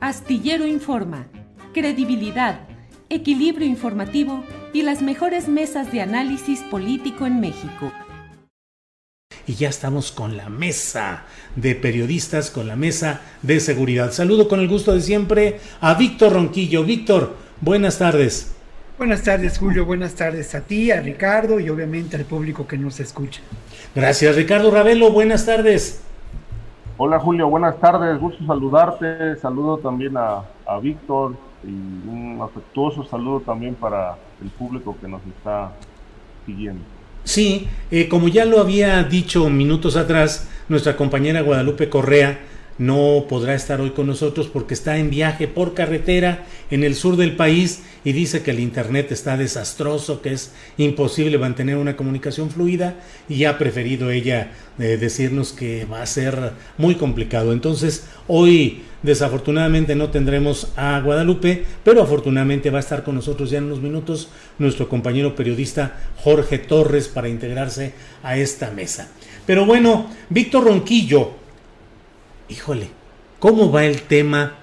Astillero Informa, credibilidad, equilibrio informativo y las mejores mesas de análisis político en México. y ya estamos con la mesa de periodistas, con la mesa de seguridad. Saludo con el gusto de siempre a Víctor Ronquillo. Víctor, buenas tardes. Buenas tardes, Julio. Buenas tardes a ti, a Ricardo y obviamente al público que nos escucha. Gracias, Ricardo Ravelo. Buenas tardes. Hola Julio, buenas tardes, gusto saludarte, saludo también a, a Víctor y un afectuoso saludo también para el público que nos está siguiendo. Sí, eh, como ya lo había dicho minutos atrás, nuestra compañera Guadalupe Correa no podrá estar hoy con nosotros porque está en viaje por carretera en el sur del país y dice que el internet está desastroso, que es imposible mantener una comunicación fluida y ha preferido ella eh, decirnos que va a ser muy complicado. Entonces, hoy desafortunadamente no tendremos a Guadalupe, pero afortunadamente va a estar con nosotros ya en unos minutos nuestro compañero periodista Jorge Torres para integrarse a esta mesa. Pero bueno, Víctor Ronquillo, híjole, ¿cómo va el tema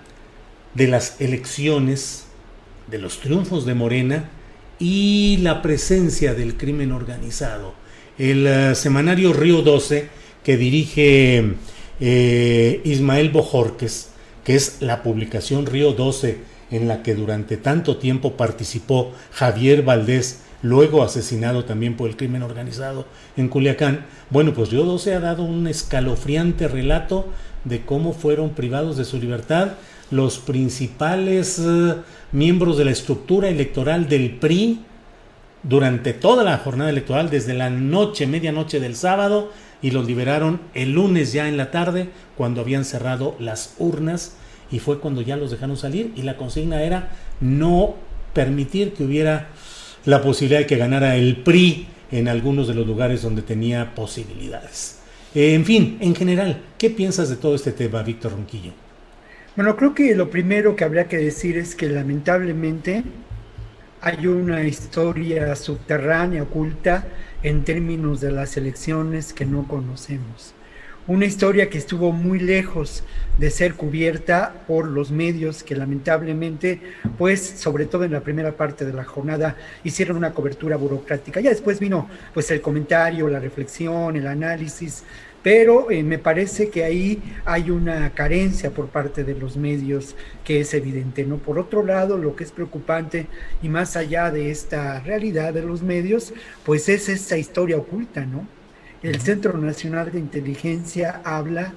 de las elecciones, de los triunfos de Morena y la presencia del crimen organizado? El eh, semanario Río 12, que dirige eh, Ismael Bojorques, que es la publicación Río 12, en la que durante tanto tiempo participó Javier Valdés, luego asesinado también por el crimen organizado en Culiacán. Bueno, pues Río 12 ha dado un escalofriante relato de cómo fueron privados de su libertad los principales eh, miembros de la estructura electoral del PRI durante toda la jornada electoral, desde la noche, medianoche del sábado, y los liberaron el lunes ya en la tarde, cuando habían cerrado las urnas, y fue cuando ya los dejaron salir, y la consigna era no permitir que hubiera la posibilidad de que ganara el PRI en algunos de los lugares donde tenía posibilidades. Eh, en fin, en general, ¿qué piensas de todo este tema, Víctor Ronquillo? Bueno, creo que lo primero que habría que decir es que lamentablemente hay una historia subterránea, oculta, en términos de las elecciones que no conocemos. Una historia que estuvo muy lejos de ser cubierta por los medios que lamentablemente, pues sobre todo en la primera parte de la jornada, hicieron una cobertura burocrática. Ya después vino pues el comentario, la reflexión, el análisis, pero eh, me parece que ahí hay una carencia por parte de los medios que es evidente, ¿no? Por otro lado, lo que es preocupante y más allá de esta realidad de los medios, pues es esta historia oculta, ¿no? El Centro Nacional de Inteligencia habla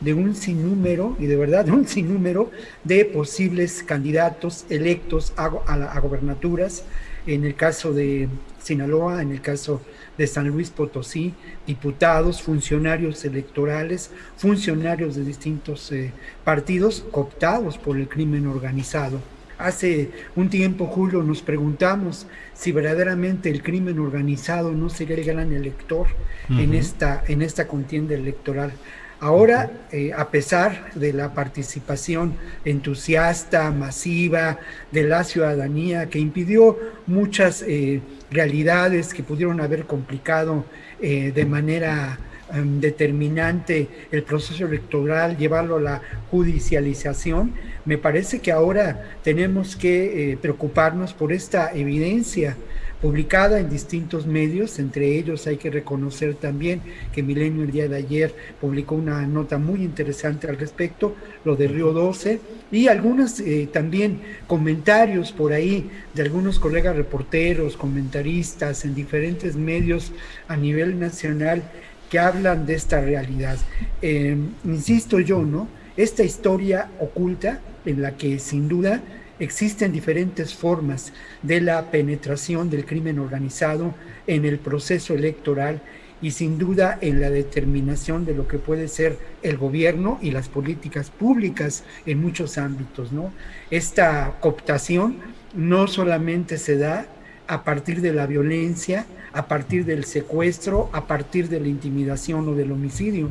de un sinnúmero, y de verdad de un sinnúmero, de posibles candidatos electos a, gobernaturas, en el caso de Sinaloa, en el caso de San Luis Potosí, diputados, funcionarios electorales, funcionarios de distintos eh, partidos cooptados por el crimen organizado. Hace un tiempo, Julio, nos preguntamos si verdaderamente el crimen organizado no sería el gran elector uh -huh. en, esta, en esta contienda electoral. Ahora, eh, a pesar de la participación entusiasta, masiva de la ciudadanía, que impidió muchas eh, realidades que pudieron haber complicado eh, de manera em, determinante el proceso electoral, llevarlo a la judicialización, me parece que ahora tenemos que eh, preocuparnos por esta evidencia publicada en distintos medios, entre ellos hay que reconocer también que Milenio el día de ayer publicó una nota muy interesante al respecto, lo de Río 12, y algunos eh, también comentarios por ahí de algunos colegas reporteros, comentaristas en diferentes medios a nivel nacional que hablan de esta realidad. Eh, insisto yo, ¿no? Esta historia oculta en la que sin duda existen diferentes formas de la penetración del crimen organizado en el proceso electoral y sin duda en la determinación de lo que puede ser el gobierno y las políticas públicas en muchos ámbitos, ¿no? Esta cooptación no solamente se da a partir de la violencia, a partir del secuestro, a partir de la intimidación o del homicidio,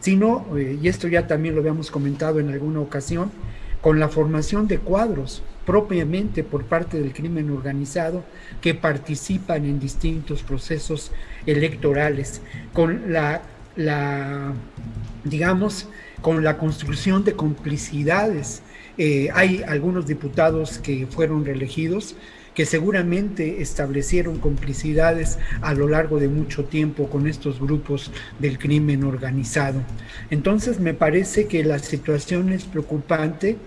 sino, eh, y esto ya también lo habíamos comentado en alguna ocasión, con la formación de cuadros propiamente por parte del crimen organizado que participan en distintos procesos electorales, con la, digamos, con la construcción de complicidades. Eh, hay algunos diputados que fueron reelegidos que seguramente establecieron complicidades a lo largo de mucho tiempo con estos grupos del crimen organizado. Entonces me parece que la situación es preocupante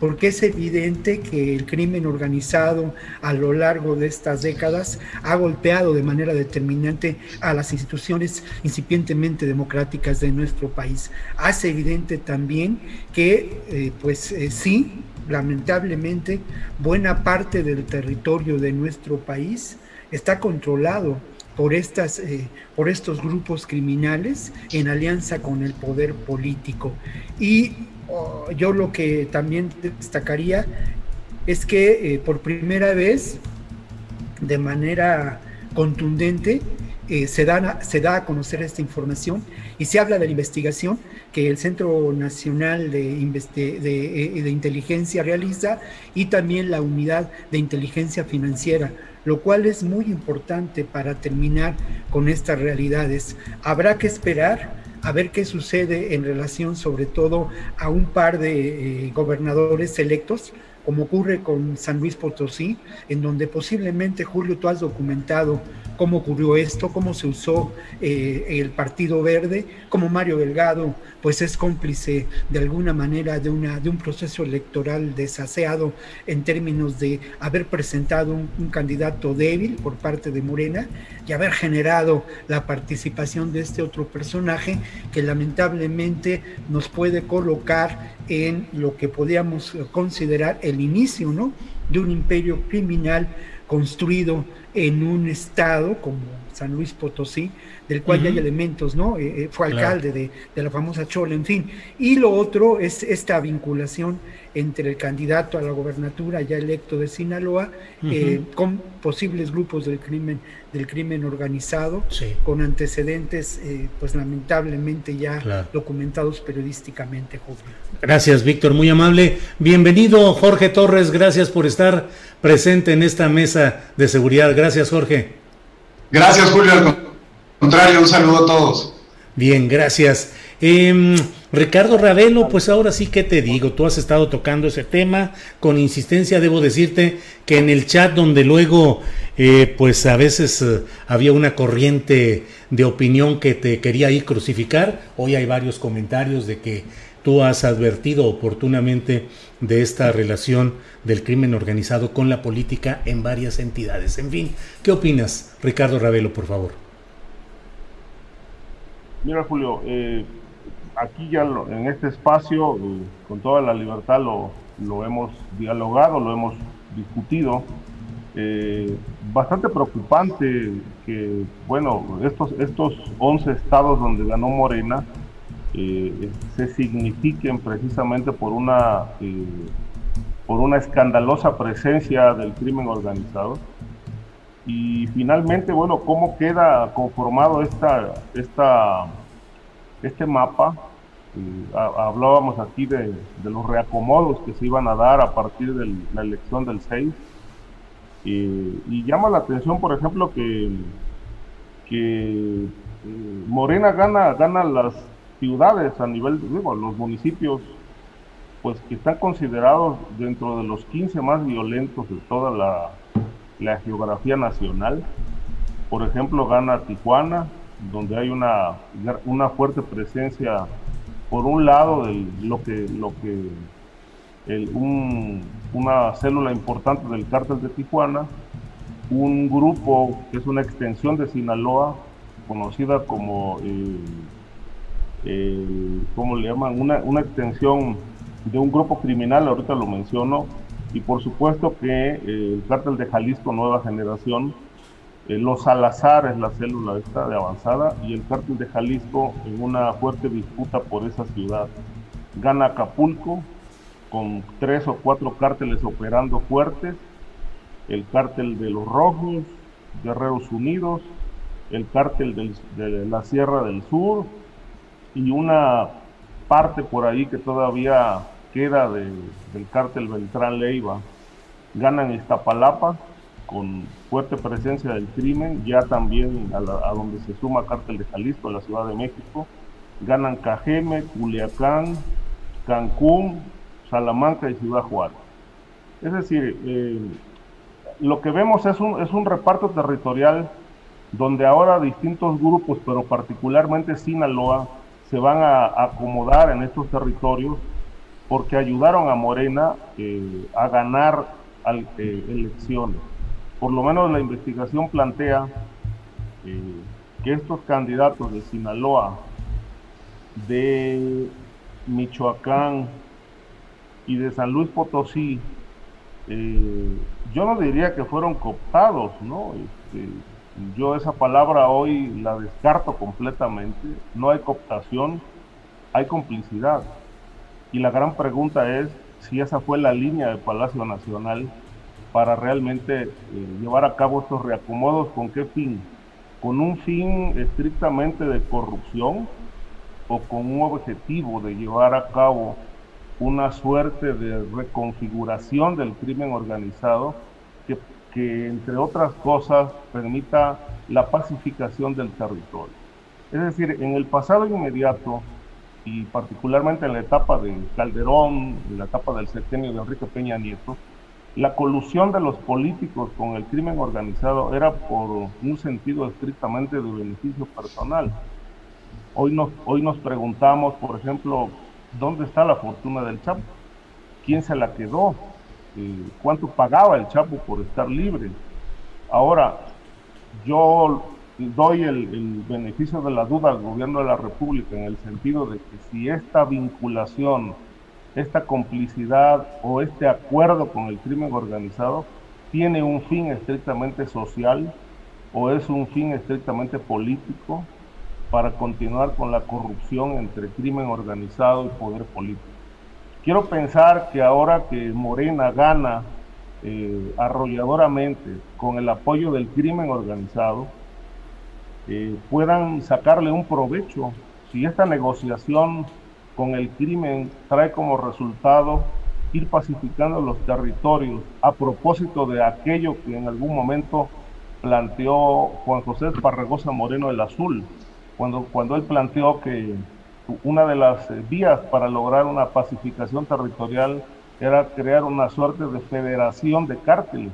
porque es evidente que el crimen organizado a lo largo de estas décadas ha golpeado de manera determinante a las instituciones incipientemente democráticas de nuestro país. Hace evidente también que, eh, pues eh, sí, lamentablemente, buena parte del territorio de nuestro país está controlado por, estas, eh, por estos grupos criminales en alianza con el poder político. Y oh, yo lo que también destacaría es que eh, por primera vez, de manera contundente, eh, se, da, se da a conocer esta información y se habla de la investigación que el Centro Nacional de, eh, de, Inteligencia realiza y también la Unidad de Inteligencia Financiera, lo cual es muy importante para terminar con estas realidades. Habrá que esperar a ver qué sucede en relación sobre todo a un par de eh, gobernadores electos, como ocurre con San Luis Potosí, en donde posiblemente, Julio, tú has documentado cómo ocurrió esto, cómo se usó eh, el Partido Verde, cómo Mario Delgado pues es cómplice de alguna manera de, una, de un proceso electoral desaseado en términos de haber presentado un, candidato débil por parte de Morena y haber generado la participación de este otro personaje que lamentablemente nos puede colocar en lo que podríamos considerar el inicio ¿no? de un imperio criminal construido en un estado como San Luis Potosí, del cual ya hay elementos, ¿no? Eh, eh, fue alcalde de, la famosa Chola, en fin. Y lo otro es esta vinculación entre el candidato a la gobernatura ya electo de Sinaloa eh, con posibles grupos del crimen del crimen organizado con antecedentes pues lamentablemente ya documentados periodísticamente gracias Víctor muy amable. Bienvenido Jorge Torres gracias por estar presente en esta mesa de seguridad. Gracias Jorge Gracias, Julio. Al contrario, un saludo a todos. Bien, gracias. Em, Ricardo Ravelo, pues ahora sí que te digo, tú has estado tocando ese tema con insistencia, debo decirte que en el chat donde luego eh, pues a veces eh, había una corriente de opinión que te quería ir crucificar, hoy hay varios comentarios de que tú has advertido oportunamente de esta relación del crimen organizado con la política en varias entidades. En fin, ¿qué opinas, Ricardo Ravelo, por favor? Mira, Julio, eh, aquí ya en este espacio, eh, con toda la libertad, lo, hemos dialogado, lo hemos discutido. Eh, bastante preocupante que, bueno, estos, estos 11 estados donde ganó Morena, eh, se signifiquen precisamente por una, eh, por una escandalosa presencia del crimen organizado. Y finalmente, bueno, ¿cómo queda conformado esta, esta, este mapa? Eh, hablábamos aquí de, los reacomodos que se iban a dar a partir de la elección del 6. y llama la atención, por ejemplo, que, que eh, Morena gana, gana las ciudades a nivel, digo, los municipios, pues que están considerados dentro de los 15 más violentos de toda la, la geografía nacional. Por ejemplo, gana Tijuana, donde hay una, una fuerte presencia, por un lado, de lo que, lo que una célula importante del cártel de Tijuana, un grupo que es una extensión de Sinaloa, conocida como, eh, eh, ¿cómo le llaman? Una, una, extensión de un grupo criminal, ahorita lo menciono, y por supuesto que eh, el cártel de Jalisco Nueva Generación, los Salazar es la célula esta de avanzada, y el cártel de Jalisco en una fuerte disputa por esa ciudad. Gana Acapulco, con tres o cuatro cárteles operando fuertes, el cártel de los Rojos, Guerreros Unidos, el cártel de la Sierra del Sur y una parte por ahí que todavía queda del cártel Beltrán Leiva. Ganan Iztapalapa con fuerte presencia del crimen, ya también a, donde se suma cártel de Jalisco, la Ciudad de México. Ganan Cajeme, Culiacán, Cancún, Salamanca y Ciudad Juárez. Es decir, eh, lo que vemos es un, es un reparto territorial donde ahora distintos grupos, pero particularmente Sinaloa, se van a, acomodar en estos territorios porque ayudaron a Morena eh, a ganar eh, elecciones. Por lo menos la investigación plantea que estos candidatos de Sinaloa, de Michoacán, y de San Luis Potosí, eh, yo no diría que fueron cooptados, ¿no? Este, yo esa palabra hoy la descarto completamente. No hay cooptación, hay complicidad. Y la gran pregunta es si esa fue la línea del Palacio Nacional para realmente eh, llevar a cabo estos reacomodos, ¿con qué fin? ¿Con un fin estrictamente de corrupción o con un objetivo de llevar a cabo una suerte de reconfiguración del crimen organizado que, que, entre otras cosas, permita la pacificación del territorio. Es decir, en el pasado inmediato, y particularmente en la etapa de Calderón, en la etapa del septenio de Enrique Peña Nieto, la colusión de los políticos con el crimen organizado era por un sentido estrictamente de beneficio personal. Hoy nos, hoy nos preguntamos, por ejemplo, ¿Dónde está la fortuna del Chapo? ¿Quién se la quedó? ¿Cuánto pagaba el Chapo por estar libre? Ahora, yo doy el, beneficio de la duda al gobierno de la República en el sentido de que si esta vinculación, esta complicidad o este acuerdo con el crimen organizado tiene un fin estrictamente social o es un fin estrictamente político, para continuar con la corrupción entre crimen organizado y poder político. Quiero pensar que ahora que Morena gana eh, arrolladoramente con el apoyo del crimen organizado, eh, puedan sacarle un provecho. Si esta negociación con el crimen trae como resultado ir pacificando los territorios a propósito de aquello que en algún momento planteó Juan José Parragosa Moreno el Azul, cuando, cuando él planteó que una de las eh, vías para lograr una pacificación territorial era crear una suerte de federación de cárteles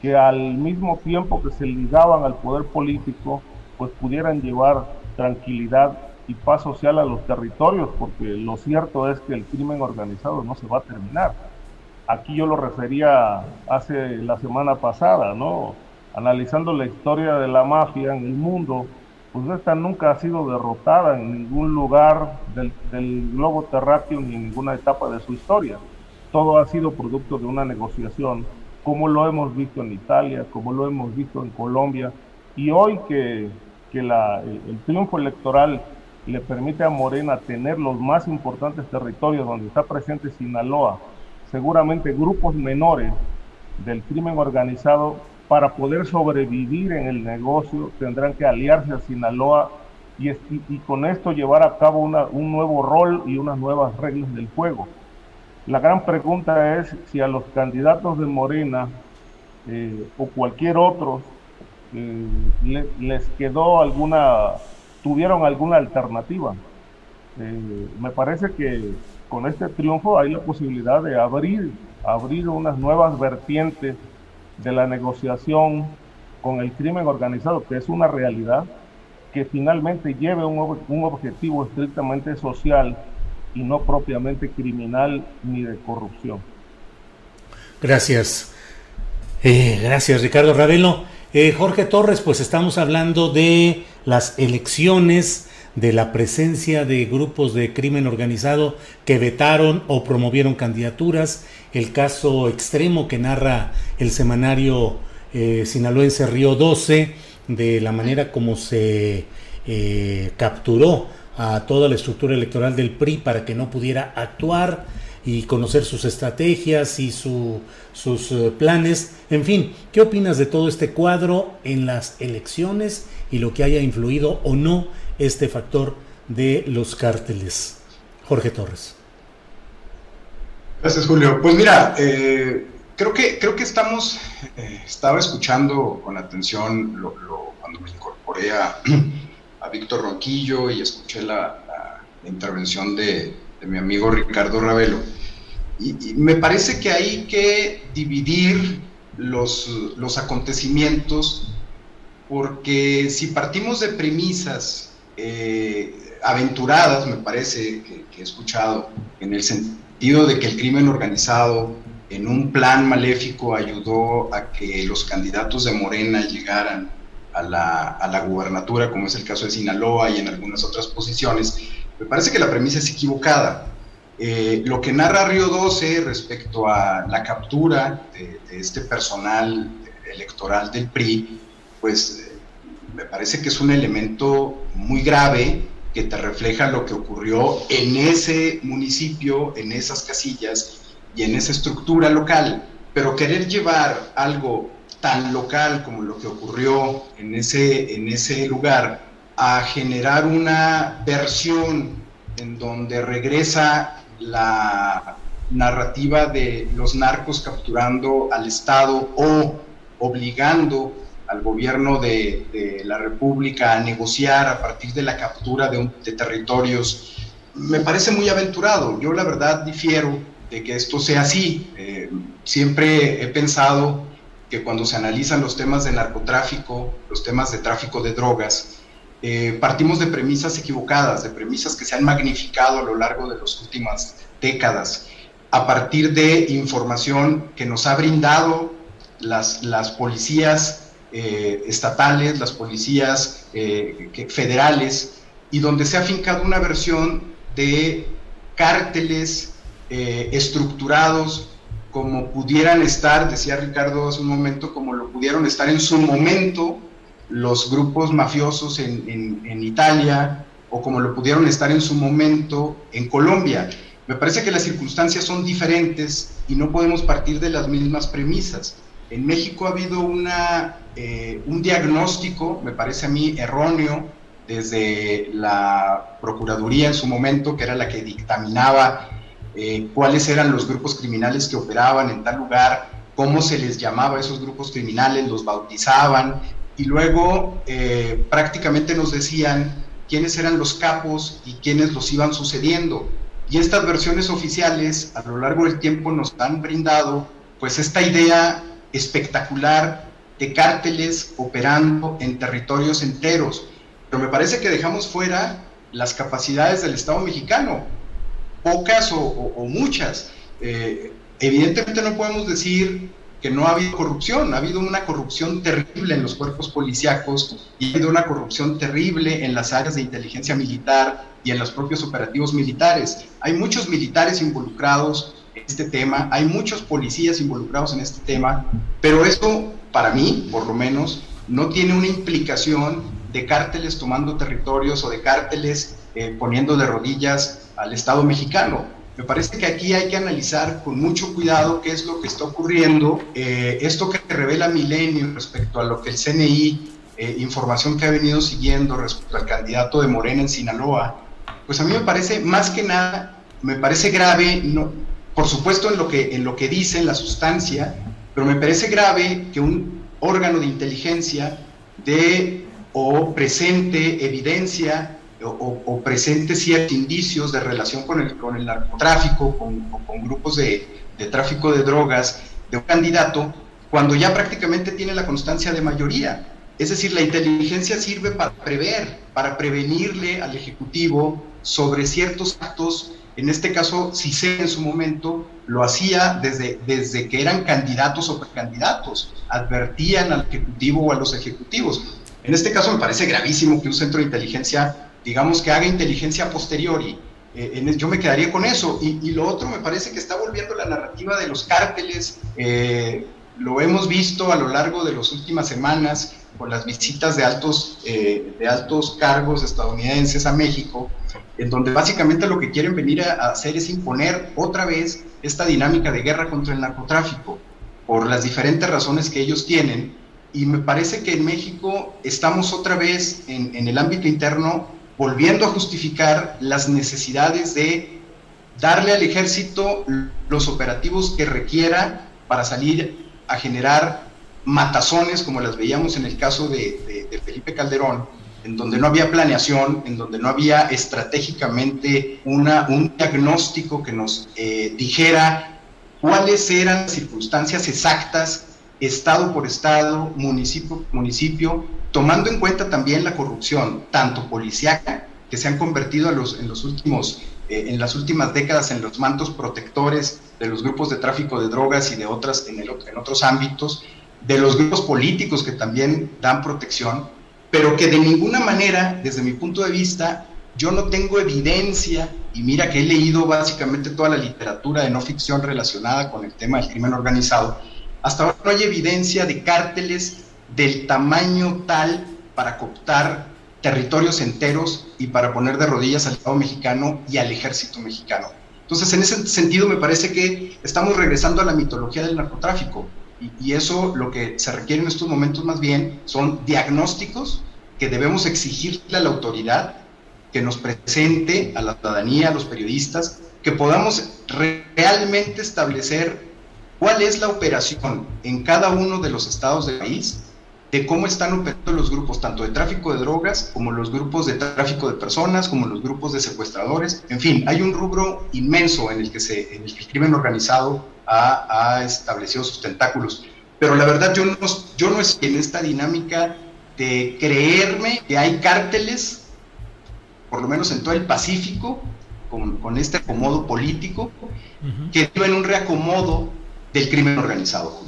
que al mismo tiempo que se ligaban al poder político, pues pudieran llevar tranquilidad y paz social a los territorios, porque lo cierto es que el crimen organizado no se va a terminar. Aquí yo lo refería hace la semana pasada, ¿no? Analizando la historia de la mafia en el mundo, pues esta nunca ha sido derrotada en ningún lugar del, globo terráqueo ni en ninguna etapa de su historia. Todo ha sido producto de una negociación, como lo hemos visto en Italia, como lo hemos visto en Colombia, y hoy que, la, el, triunfo electoral le permite a Morena tener los más importantes territorios donde está presente Sinaloa, seguramente grupos menores del crimen organizado para poder sobrevivir en el negocio tendrán que aliarse a Sinaloa y, con esto llevar a cabo un nuevo rol y unas nuevas reglas del juego. La gran pregunta es si a los candidatos de Morena eh, o cualquier otro eh, les quedó alguna tuvieron alguna alternativa. Eh, me parece que con este triunfo hay la posibilidad de abrir, abrir unas nuevas vertientes de la negociación con el crimen organizado, que es una realidad, que finalmente lleve un, un objetivo estrictamente social y no propiamente criminal ni de corrupción. Gracias. Eh, gracias, Ricardo Ravelo. Eh, Jorge Torres, pues estamos hablando de las elecciones, de la presencia de grupos de crimen organizado que vetaron o promovieron candidaturas, el caso extremo que narra el semanario eh, sinaloense Río 12, de la manera como se eh, capturó a toda la estructura electoral del PRI para que no pudiera actuar y conocer sus estrategias y su, sus eh, planes. En fin, ¿qué opinas de todo este cuadro en las elecciones y lo que haya influido o no este factor de los cárteles? Jorge Torres. Gracias, Julio. Pues mira, eh, creo, que, creo que estamos, eh, estaba escuchando con atención lo, cuando me incorporé a, a Víctor Ronquillo y escuché la, intervención de, mi amigo Ricardo Ravelo. Y, me parece que hay que dividir los, los acontecimientos porque si partimos de premisas eh, aventuradas, me parece que, he escuchado, en el sentido de que el crimen organizado en un plan maléfico ayudó a que los candidatos de Morena llegaran a la, a la gubernatura, como es el caso de Sinaloa y en algunas otras posiciones, me parece que la premisa es equivocada. Eh, lo que narra Río 12 respecto a la captura de, este personal electoral del PRI, pues eh, me parece que es un elemento muy grave que te refleja lo que ocurrió en ese municipio, en esas casillas y en esa estructura local. Pero querer llevar algo tan local como lo que ocurrió en ese, en ese lugar a generar una versión en donde regresa la narrativa de los narcos capturando al Estado o obligando al gobierno de, la República a negociar a partir de la captura de, territorios, me parece muy aventurado. Yo la verdad difiero de que esto sea así. Eh, siempre he pensado que cuando se analizan los temas de narcotráfico, los temas de tráfico de drogas, eh, partimos de premisas equivocadas, de premisas que se han magnificado a lo largo de las últimas décadas, a partir de información que nos ha brindado las, las policías eh, estatales, las policías eh, federales, y donde se ha fincado una versión de cárteles estructurados como pudieran estar, decía Ricardo hace un momento, como lo pudieron estar en su momento los grupos mafiosos en, Italia o como lo pudieron estar en su momento en Colombia. Me parece que las circunstancias son diferentes y no podemos partir de las mismas premisas. En México ha habido una, eh, un diagnóstico, me parece a mí, erróneo desde la Procuraduría en su momento, que era la que dictaminaba eh, cuáles eran los grupos criminales que operaban en tal lugar, cómo se les llamaba a esos grupos criminales, los bautizaban, y luego eh, prácticamente nos decían quiénes eran los capos y quiénes los iban sucediendo. Y estas versiones oficiales a lo largo del tiempo nos han brindado pues esta idea espectacular de cárteles operando en territorios enteros. Pero me parece que dejamos fuera las capacidades del Estado mexicano, pocas o, muchas. Eh, evidentemente no podemos decir que no ha habido corrupción, ha habido una corrupción terrible en los cuerpos policíacos y ha habido una corrupción terrible en las áreas de inteligencia militar y en los propios operativos militares. Hay muchos militares involucrados este tema, hay muchos policías involucrados en este tema, pero esto, para mí, por lo menos, no tiene una implicación de cárteles tomando territorios o de cárteles eh, poniendo de rodillas al Estado mexicano me parece que aquí hay que analizar con mucho cuidado qué es lo que está ocurriendo. Eh, esto que revela Milenio respecto a lo que el CNI, eh, información que ha venido siguiendo respecto al candidato de Morena en Sinaloa, pues a mí me parece más que nada, me parece grave, por supuesto en lo que, en lo que dice, en la sustancia, pero me parece grave que un órgano de inteligencia dé o presente evidencia o, presente ciertos indicios de relación con el, con el narcotráfico, con, con grupos de, de, tráfico de drogas de un candidato, cuando ya prácticamente tiene la constancia de mayoría. Es decir, la inteligencia sirve para prever, para prevenirle al Ejecutivo sobre ciertos actos. En este caso, si se en su momento lo hacía desde, desde que eran candidatos o precandidatos, advertían al Ejecutivo o a los ejecutivos. En este caso me parece gravísimo que un centro de inteligencia digamos que haga inteligencia posteriori. Eh, yo me quedaría con eso. Y, lo otro me parece que está volviendo la narrativa de los cárteles. Eh, lo hemos visto a lo largo de las últimas semanas con las visitas de altos, eh, de altos cargos estadounidenses a México, en donde básicamente lo que quieren venir a, hacer es imponer otra vez esta dinámica de guerra contra el narcotráfico, por las diferentes razones que ellos tienen. Y me parece que en México estamos otra vez en, el ámbito interno volviendo a justificar las necesidades de darle al ejército los operativos que requiera para salir a generar matazones como las veíamos en el caso de, Felipe Calderón, en donde no había planeación, en donde no había estratégicamente una, un diagnóstico que nos eh, dijera cuáles eran las circunstancias exactas, estado por estado, municipio por municipio, tomando en cuenta también la corrupción, tanto policíaca, que se han convertido en los, en los últimos, eh, en las últimas décadas en los mantos protectores de los grupos de tráfico de drogas y de otras en, el, en otros ámbitos, de los grupos políticos que también dan protección, pero que de ninguna manera, desde mi punto de vista, yo no tengo evidencia, y mira que he leído básicamente toda la literatura de no ficción relacionada con el tema del crimen organizado, hasta ahora no hay evidencia de cárteles del tamaño tal para cooptar territorios enteros y para poner de rodillas al Estado mexicano y al ejército mexicano. Entonces, en ese sentido, me parece que estamos regresando a la mitología del narcotráfico y, eso lo que se requiere en estos momentos más bien son diagnósticos que debemos exigirle a la autoridad que nos presente a la ciudadanía, a los periodistas, que podamos realmente establecer cuál es la operación en cada uno de los estados del país de cómo están operando los grupos, tanto de tráfico de drogas, como los grupos de tráfico de personas, como los grupos de secuestradores. En fin, hay un rubro inmenso en el que, se, en el, crimen organizado ha, establecido sus tentáculos. Pero la verdad, yo no, yo no estoy en esta dinámica de creerme que hay cárteles, por lo menos en todo el Pacífico, con, este acomodo político, que viven un reacomodo del crimen organizado.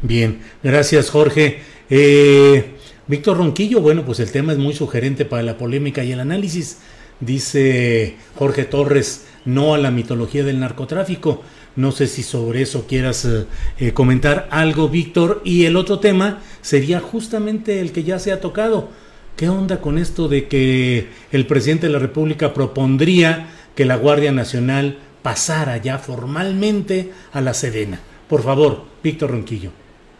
Bien, gracias Jorge. Eh, Víctor Ronquillo, bueno, pues el tema es muy sugerente para la polémica y el análisis. Dice Jorge Torres, no a la mitología del narcotráfico. No sé si sobre eso quieras eh, eh, comentar algo, Víctor. Y el otro tema sería justamente el que ya se ha tocado. ¿Qué onda con esto de que el presidente de la República propondría que la Guardia Nacional pasara ya formalmente a la Sedena? Por favor, Víctor Ronquillo.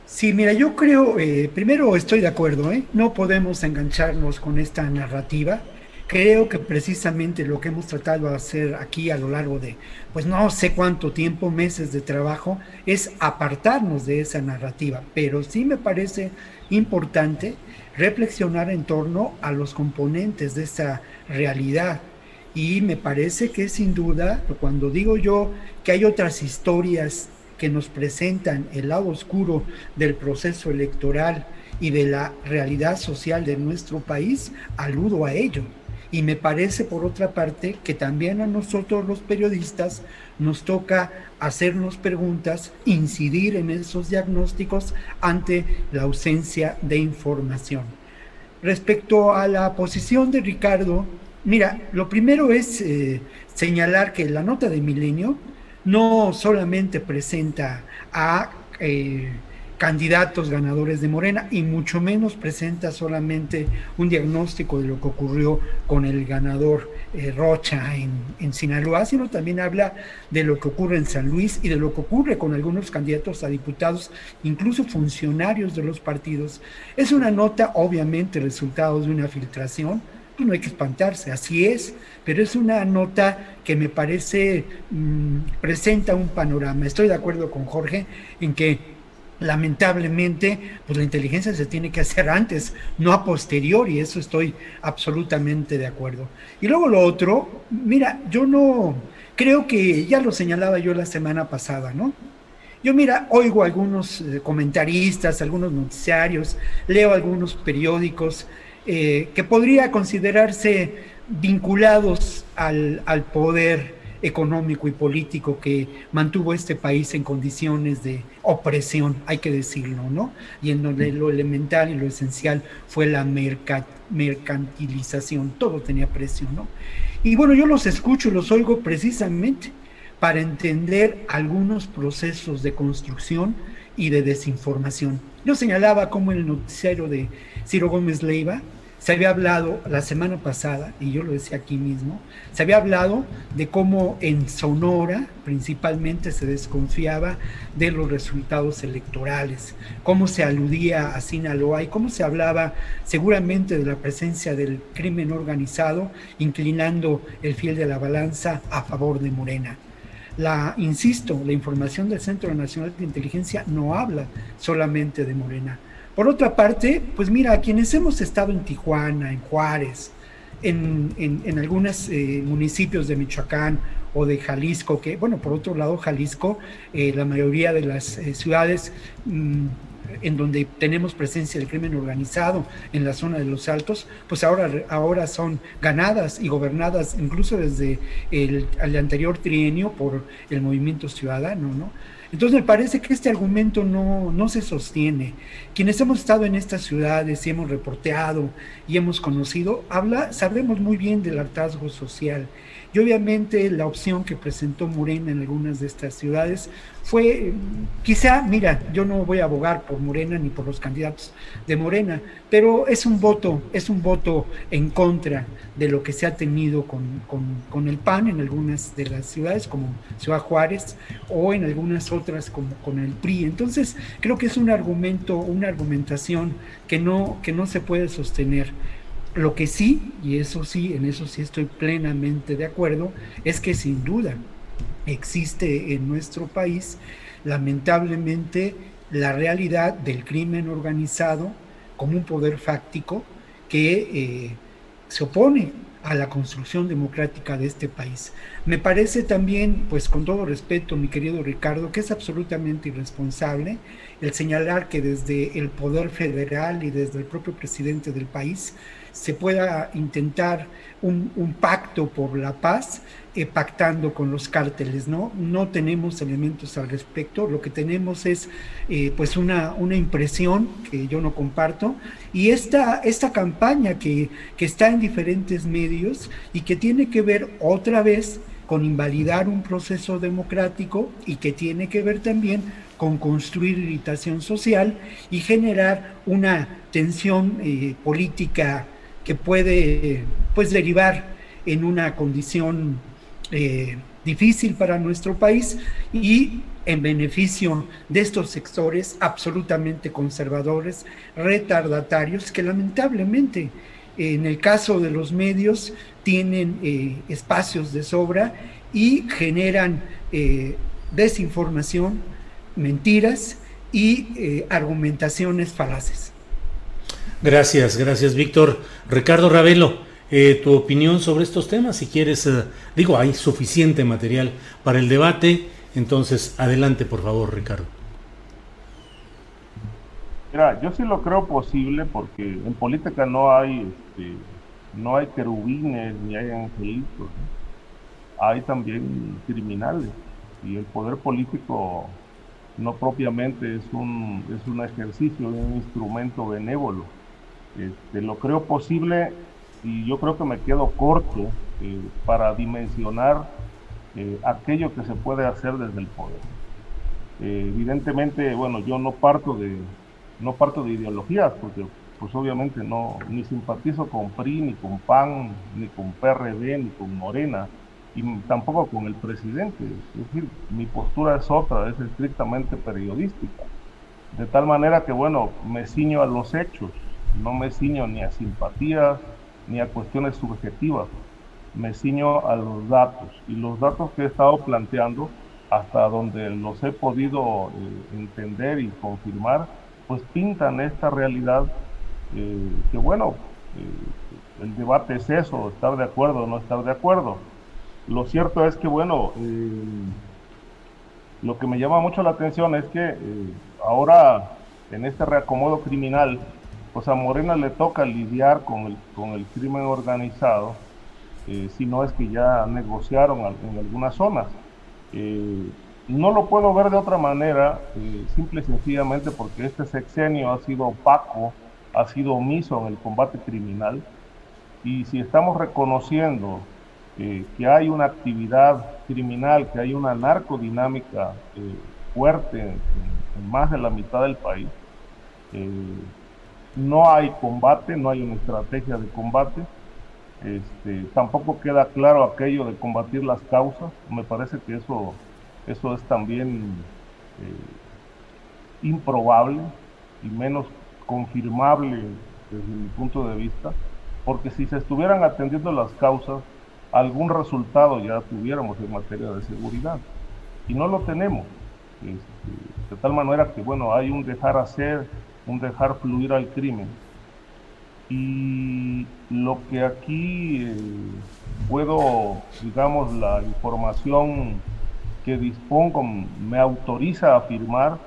Sí, mira, yo creo, eh, primero estoy de acuerdo, ¿eh? no podemos engancharnos con esta narrativa. Creo que precisamente lo que hemos tratado de hacer aquí a lo largo de, pues no sé cuánto tiempo, meses de trabajo, es apartarnos de esa narrativa. Pero sí me parece importante reflexionar en torno a los componentes de esa realidad. Y me parece que sin duda, cuando digo yo que hay otras historias que nos presentan el lado oscuro del proceso electoral y de la realidad social de nuestro país, aludo a ello. Y me parece, por otra parte, que también a nosotros los periodistas nos toca hacernos preguntas, incidir en esos diagnósticos ante la ausencia de información. Respecto a la posición de Ricardo, mira, lo primero es eh, señalar que la nota de Milenio no solamente presenta a eh, candidatos ganadores de Morena y mucho menos presenta solamente un diagnóstico de lo que ocurrió con el ganador eh, Rocha en, en, Sinaloa, sino también habla de lo que ocurre en San Luis y de lo que ocurre con algunos candidatos a diputados, incluso funcionarios de los partidos. Es una nota, obviamente, resultado de una filtración, pues no hay que espantarse, así es, pero es una nota que me parece mm, presenta un panorama. Estoy de acuerdo con Jorge en que lamentablemente, pues la inteligencia se tiene que hacer antes, no a posteriori, eso estoy absolutamente de acuerdo. Y luego lo otro, mira, yo no, creo que ya lo señalaba yo la semana pasada, ¿no? Yo mira, oigo algunos eh, comentaristas, algunos noticiarios, leo algunos periódicos eh, que podría considerarse vinculados al, al poder económico y político que mantuvo este país en condiciones de opresión, hay que decirlo, ¿no? Y en donde lo elemental y lo esencial fue la mercantilización, todo tenía precio, ¿no? Y bueno, yo los escucho y los oigo precisamente para entender algunos procesos de construcción y de desinformación. Yo señalaba como en el noticiario de Ciro Gómez Leiva, se había hablado la semana pasada, y yo lo decía aquí mismo, se había hablado de cómo en Sonora principalmente se desconfiaba de los resultados electorales, cómo se aludía a Sinaloa y cómo se hablaba seguramente de la presencia del crimen organizado, inclinando el fiel de la balanza a favor de Morena. La, insisto, la información del Centro Nacional de Inteligencia no habla solamente de Morena, por otra parte, pues mira, quienes hemos estado en Tijuana, en Juárez, en, en, algunos eh, municipios de Michoacán o de Jalisco, que, bueno, por otro lado, Jalisco, eh, la mayoría de las eh, ciudades mm, en donde tenemos presencia del crimen organizado en la zona de los altos, pues ahora, ahora son ganadas y gobernadas incluso desde el, el anterior trienio por el movimiento ciudadano, ¿no? Entonces me parece que este argumento no, no se sostiene. Quienes hemos estado en estas ciudades y hemos reporteado y hemos conocido, habla, sabemos muy bien del hartazgo social y obviamente la opción que presentó Morena en algunas de estas ciudades fue, quizá, mira, yo no voy a abogar por Morena ni por los candidatos de Morena, pero es un voto, es un voto en contra de lo que se ha tenido con, con, el PAN en algunas de las ciudades, como Ciudad Juárez, o en algunas otras como con el PRI. Entonces, creo que es un argumento, una argumentación que no, que no se puede sostener. Lo que sí, y eso sí, en eso sí estoy plenamente de acuerdo, es que sin duda existe en nuestro país, lamentablemente, la realidad del crimen organizado como un poder fáctico que eh, se opone a la construcción democrática de este país. Me parece también, pues con todo respeto, mi querido Ricardo, que es absolutamente irresponsable el señalar que desde el poder federal y desde el propio presidente del país se pueda intentar un, pacto por la paz eh, pactando con los cárteles, ¿no? No tenemos elementos al respecto, lo que tenemos es eh, pues una, una impresión que yo no comparto y esta, esta campaña que, que está en diferentes medios y que tiene que ver otra vez con invalidar un proceso democrático y que tiene que ver también con construir irritación social y generar una tensión eh, política que puede pues derivar en una condición eh, difícil para nuestro país y en beneficio de estos sectores absolutamente conservadores, retardatarios, que lamentablemente en el caso de los medios tienen eh, espacios de sobra y generan eh, desinformación, mentiras y argumentaciones falaces. Gracias, gracias Víctor. Ricardo Ravelo, eh, tu opinión sobre estos temas, si quieres, eh, digo, hay suficiente material para el debate, entonces adelante por favor Ricardo. Mira, yo sí lo creo posible porque en política no hay, este, no hay querubines ni hay angelitos, hay también criminales y el poder político no propiamente es un, es un ejercicio, un instrumento benévolo este, lo creo posible y yo creo que me quedo corto eh, para dimensionar eh, aquello que se puede hacer desde el poder. Eh, evidentemente, bueno, yo no parto de no parto de ideologías porque pues obviamente no ni simpatizo con PRI ni con PAN ni con PRD ni con Morena y tampoco con el presidente. Es decir, mi postura es otra, es estrictamente periodística. De tal manera que, bueno, me ciño a los hechos no me ciño ni a simpatías ni a cuestiones subjetivas, me ciño a los datos. Y los datos que he estado planteando hasta donde los he podido eh, entender y confirmar, pues pintan esta realidad eh, que bueno, eh, el debate es eso, estar de acuerdo o no estar de acuerdo. Lo cierto es que bueno, lo que me llama mucho la atención es que ahora en este reacomodo criminal, pues a Morena le toca lidiar con el, con el crimen organizado, si no es que ya negociaron en algunas zonas. Eh, no lo puedo ver de otra manera, eh, simple y sencillamente porque este sexenio ha sido opaco, ha sido omiso en el combate criminal. Y si estamos reconociendo eh, que hay una actividad criminal, que hay una narcodinámica fuerte en, más de la mitad del país, no hay combate, no hay una estrategia de combate, este, tampoco queda claro aquello de combatir las causas. Me parece que eso, eso es también eh, improbable y menos confirmable desde mi punto de vista, porque si se estuvieran atendiendo las causas, algún resultado ya tuviéramos en materia de seguridad. Y no lo tenemos. Este, de tal manera que, bueno, hay un dejar hacer, un dejar fluir al crimen y lo que aquí eh, puedo, digamos, la información que dispongo me autoriza a afirmar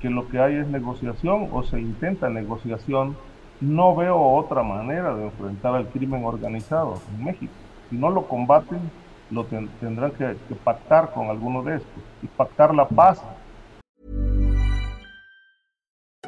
que lo que hay es negociación o se intenta negociación, no veo otra manera de enfrentar al crimen organizado en México. Si no lo combaten, lo tendrán que, que pactar con alguno de estos y pactar la paz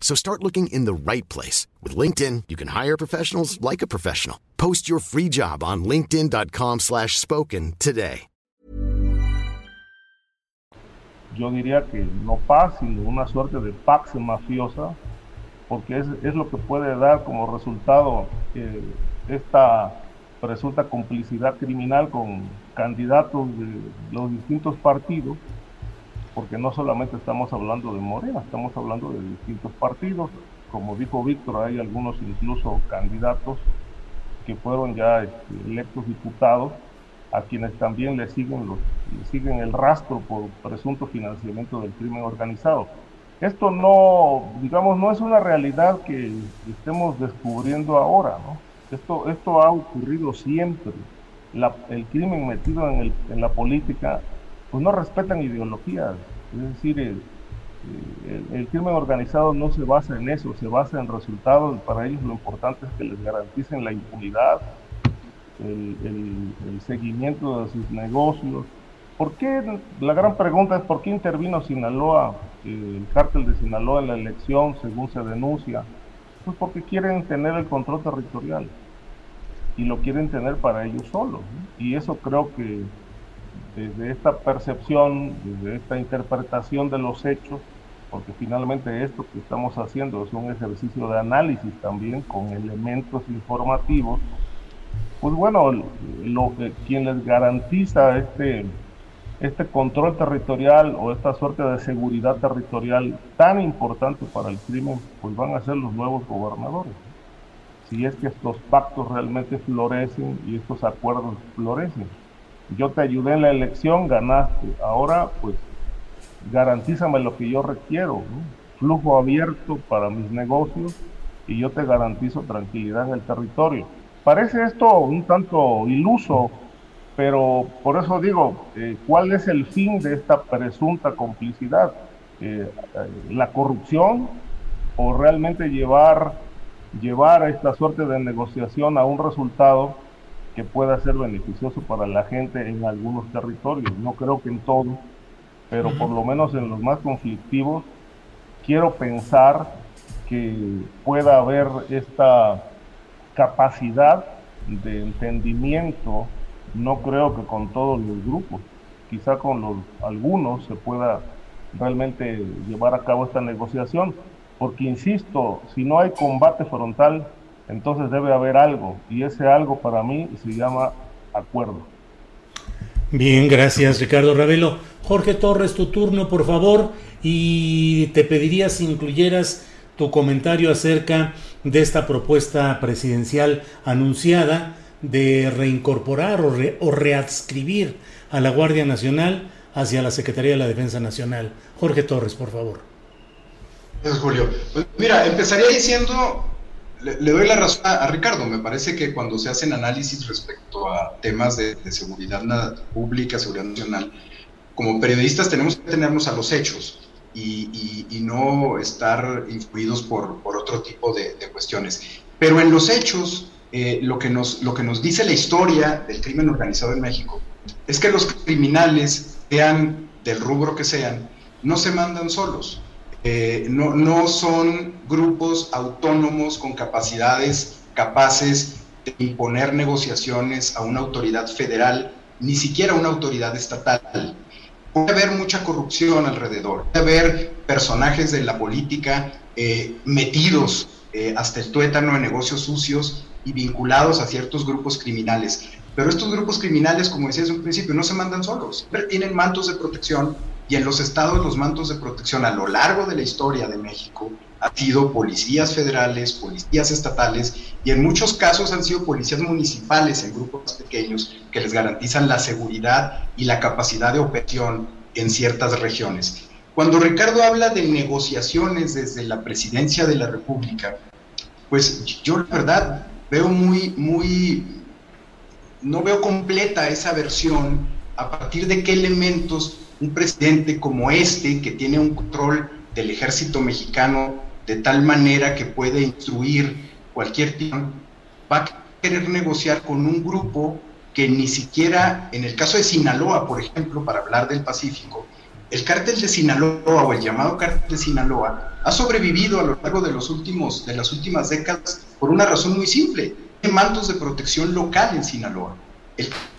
So start looking in the right place. With LinkedIn, you can hire professionals like a professional. Post your free job on linkedin.com slash spoken today. Yo diría que no sino una suerte de pax mafiosa, porque es, es lo que puede dar como resultado eh, esta presunta complicidad criminal con candidatos de los distintos partidos porque no solamente estamos hablando de Morena, estamos hablando de distintos partidos. Como dijo Víctor, hay algunos incluso candidatos que fueron ya este, electos diputados, a quienes también le siguen, los, siguen el rastro por presunto financiamiento del crimen organizado. Esto no, digamos, no es una realidad que estemos descubriendo ahora, ¿no? Esto, esto ha ocurrido siempre. el crimen metido en, el, en la política pues no respetan ideologías. Es decir, el, el, crimen organizado no se basa en eso, se basa en resultados. Para ellos lo importante es que les garanticen la impunidad, el, el seguimiento de sus negocios. ¿Por qué? La gran pregunta es por qué intervino Sinaloa, el cártel de Sinaloa en la elección, según se denuncia. Pues porque quieren tener el control territorial y lo quieren tener para ellos solos. Y eso creo que desde esta percepción, desde esta interpretación de los hechos, porque finalmente esto que estamos haciendo es un ejercicio de análisis también con elementos informativos, pues bueno, lo, quien les garantiza este, este control territorial o esta suerte de seguridad territorial tan importante para el crimen, pues van a ser los nuevos gobernadores. Si es que estos pactos realmente florecen y estos acuerdos florecen yo te ayudé en la elección, ganaste. Ahora, pues, garantízame lo que yo requiero, flujo abierto para mis negocios y yo te garantizo tranquilidad en el territorio. Parece esto un tanto iluso, pero por eso digo, eh, ¿cuál es el fin de esta presunta complicidad? Eh, eh, ¿La corrupción o realmente llevar llevar esta suerte de negociación a un resultado que pueda ser beneficioso para la gente en algunos territorios. No creo que en todo, pero por lo menos en los más conflictivos, quiero pensar que pueda haber esta capacidad de entendimiento, no creo que con todos los grupos, quizá con los algunos se pueda realmente llevar a cabo esta negociación, porque insisto, si no hay combate frontal, entonces debe haber algo, y ese algo para mí se llama acuerdo. Bien, gracias Ricardo Ravelo. Jorge Torres, tu turno, por favor, y te pediría si incluyeras tu comentario acerca de esta propuesta presidencial anunciada de reincorporar o, o readscribir a la Guardia Nacional hacia la Secretaría de la Defensa Nacional. Jorge Torres, por favor. Gracias, Julio. Pues mira, empezaría diciendo, le, doy la razón a, Ricardo, me parece que cuando se hacen análisis respecto a temas de, seguridad pública, seguridad nacional, como periodistas tenemos que tenernos a los hechos y, no estar influidos por, otro tipo de, cuestiones. Pero en los hechos, eh, lo, que nos, lo que nos dice la historia del crimen organizado en México es que los criminales, sean del rubro que sean, no se mandan solos. Eh, no, son grupos autónomos con capacidades capaces de imponer negociaciones a una autoridad federal, ni siquiera a una autoridad estatal. Puede haber mucha corrupción alrededor, puede haber personajes de la política eh, metidos eh, hasta el tuétano en negocios sucios y vinculados a ciertos grupos criminales. Pero estos grupos criminales, como decía desde un principio, no se mandan solos, siempre tienen mantos de protección y en los estados los mantos de protección a lo largo de la historia de México han sido policías federales, policías estatales y en muchos casos han sido policías municipales en grupos pequeños que les garantizan la seguridad y la capacidad de operación en ciertas regiones. Cuando Ricardo habla de negociaciones desde la presidencia de la República, pues yo la verdad veo muy, muy no veo completa esa versión a partir de qué elementos un presidente como este, que tiene un control del ejército mexicano de tal manera que puede instruir cualquier tipo, va a querer negociar con un grupo que ni siquiera, en el caso de Sinaloa, por ejemplo, para hablar del Pacífico, el cártel de Sinaloa o el llamado cártel de Sinaloa ha sobrevivido a lo largo de, los últimos, de las últimas décadas por una razón muy simple mantos de protección local en Sinaloa.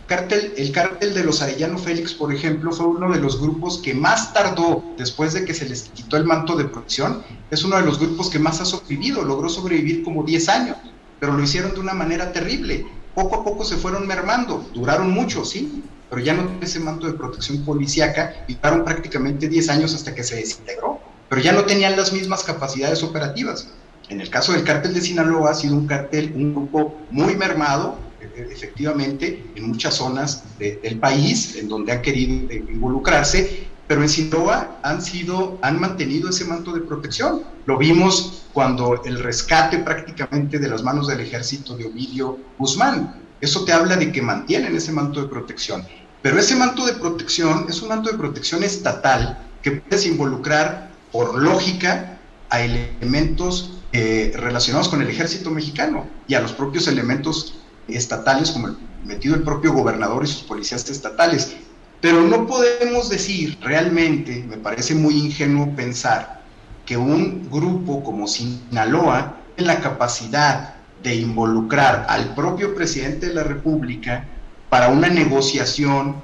El cártel de los Arellano Félix, por ejemplo, fue uno de los grupos que más tardó después de que se les quitó el manto de protección. Es uno de los grupos que más ha sobrevivido, logró sobrevivir como 10 años, pero lo hicieron de una manera terrible. Poco a poco se fueron mermando, duraron mucho, sí, pero ya no ese manto de protección policíaca y duraron prácticamente 10 años hasta que se desintegró, pero ya no tenían las mismas capacidades operativas. En el caso del cártel de Sinaloa ha sido un cártel, un grupo muy mermado, efectivamente, en muchas zonas del país en donde han querido involucrarse, pero en Sinaloa han sido, han mantenido ese manto de protección. Lo vimos cuando el rescate prácticamente de las manos del ejército de Ovidio Guzmán. Eso te habla de que mantienen ese manto de protección. Pero ese manto de protección es un manto de protección estatal que puedes involucrar por lógica a elementos eh, relacionados con el ejército mexicano y a los propios elementos estatales, como metido el propio gobernador y sus policías estatales. Pero no podemos decir realmente, me parece muy ingenuo pensar, que un grupo como Sinaloa tiene la capacidad de involucrar al propio presidente de la República para una negociación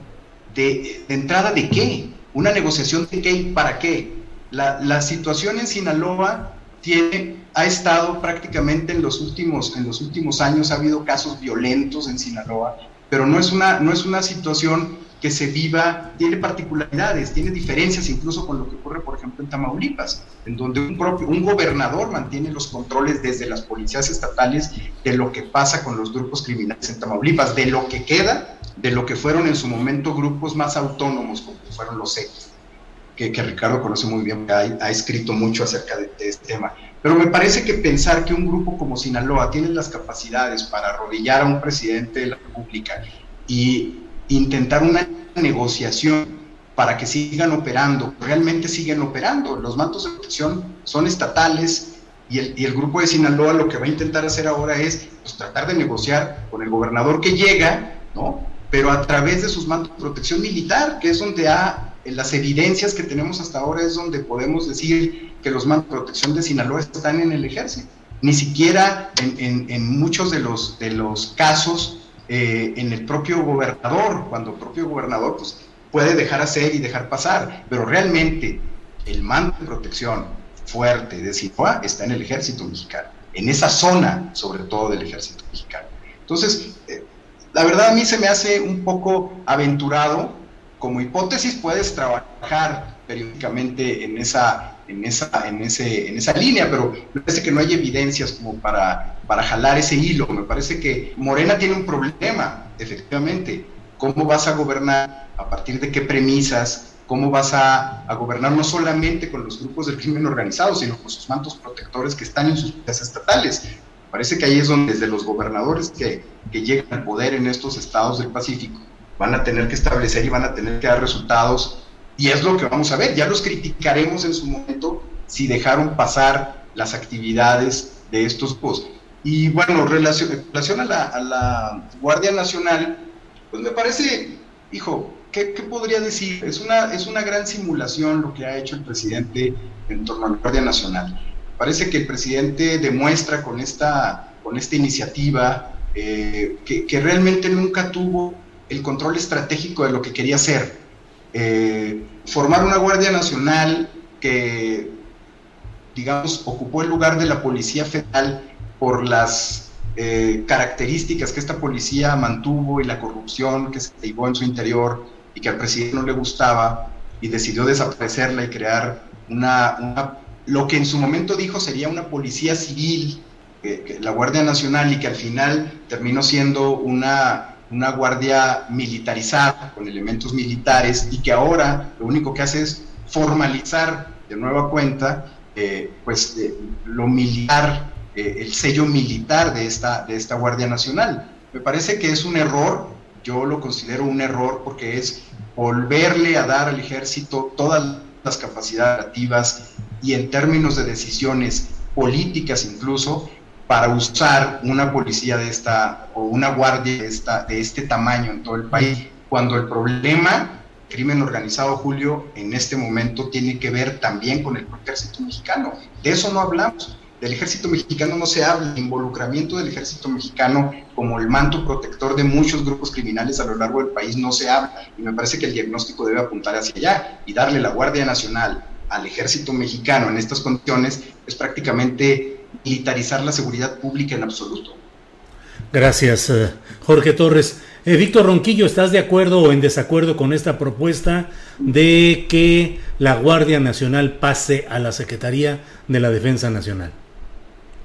de, entrada de qué, una negociación de qué y para qué. La, la situación en Sinaloa tiene ha estado prácticamente en los últimos, en los últimos años, ha habido casos violentos en Sinaloa, pero no es una, no es una situación que se viva, tiene particularidades, tiene diferencias incluso con lo que ocurre, por ejemplo, en Tamaulipas, en donde un, propio, un gobernador mantiene los controles desde las policías estatales de lo que pasa con los grupos criminales en Tamaulipas, de lo que queda, de lo que fueron en su momento grupos más autónomos, como fueron los X, que, Ricardo conoce muy bien, ha, ha escrito mucho acerca de este tema. Pero me parece que pensar que un grupo como Sinaloa tiene las capacidades para arrodillar a un presidente de la República y intentar una negociación para que sigan operando, realmente siguen operando. Los mantos de protección son estatales y el, y el, grupo de Sinaloa lo que va a intentar hacer ahora es pues, tratar de negociar con el gobernador que llega, ¿no? Pero a través de sus mandos de protección militar, que es donde ha, las evidencias que tenemos hasta ahora es donde podemos decir que los mandos de protección de Sinaloa están en el ejército. Ni siquiera en, muchos de los, de los casos eh, en el propio gobernador, cuando el propio gobernador pues, puede dejar hacer y dejar pasar, pero realmente el mando de protección fuerte de Sinaloa está en el ejército mexicano, en esa zona sobre todo del ejército mexicano. Entonces, eh, la verdad a mí se me hace un poco aventurado, como hipótesis puedes trabajar periódicamente en esa, en esa, en ese, en esa línea, pero me parece que no hay evidencias como para, para jalar ese hilo. Me parece que Morena tiene un problema, efectivamente. ¿Cómo vas a gobernar? ¿A partir de qué premisas? cómo vas a, gobernar no solamente con los grupos del crimen organizado, sino con sus mantos protectores que están en sus vías estatales. Parece que ahí es donde desde los gobernadores que, que llegan al poder en estos estados del Pacífico van a tener que establecer y van a tener que dar resultados. Y es lo que vamos a ver. Ya los criticaremos en su momento si dejaron pasar las actividades de estos grupos. Y bueno, relación, relación a la, a la Guardia Nacional, pues me parece, hijo, ¿Qué, podría decir? Es una, es una gran simulación lo que ha hecho el presidente en torno a la Guardia Nacional. Parece que el presidente demuestra con esta, con esta iniciativa eh, que, que, realmente nunca tuvo el control estratégico de lo que quería hacer. Eh, formar una Guardia Nacional que, digamos, ocupó el lugar de la Policía Federal por las eh, características que esta policía mantuvo y la corrupción que se llevó en su interior y que al presidente no le gustaba y decidió desaparecerla y crear una, lo que en su momento dijo sería una policía civil, la Guardia Nacional, y que al final terminó siendo una, una guardia militarizada con elementos militares y que ahora lo único que hace es formalizar de nueva cuenta eh, pues eh, lo militar, eh, el sello militar de esta, de esta Guardia Nacional. Me parece que es un error yo lo considero un error porque es volverle a dar al ejército todas las capacidades activas y en términos de decisiones políticas incluso para usar una policía de esta o una guardia de, esta, de este tamaño en todo el país, cuando el problema, crimen organizado, Julio, en este momento tiene que ver también con el ejército mexicano. De eso no hablamos. Del ejército mexicano no se habla, el involucramiento del ejército mexicano como el manto protector de muchos grupos criminales a lo largo del país no se habla. Y me parece que el diagnóstico debe apuntar hacia allá. Y darle la Guardia Nacional al ejército mexicano en estas condiciones es prácticamente militarizar la seguridad pública en absoluto. Gracias, eh, Jorge Torres. Eh, Víctor Ronquillo, ¿estás de acuerdo o en desacuerdo con esta propuesta de que la Guardia Nacional pase a la Secretaría de la Defensa Nacional?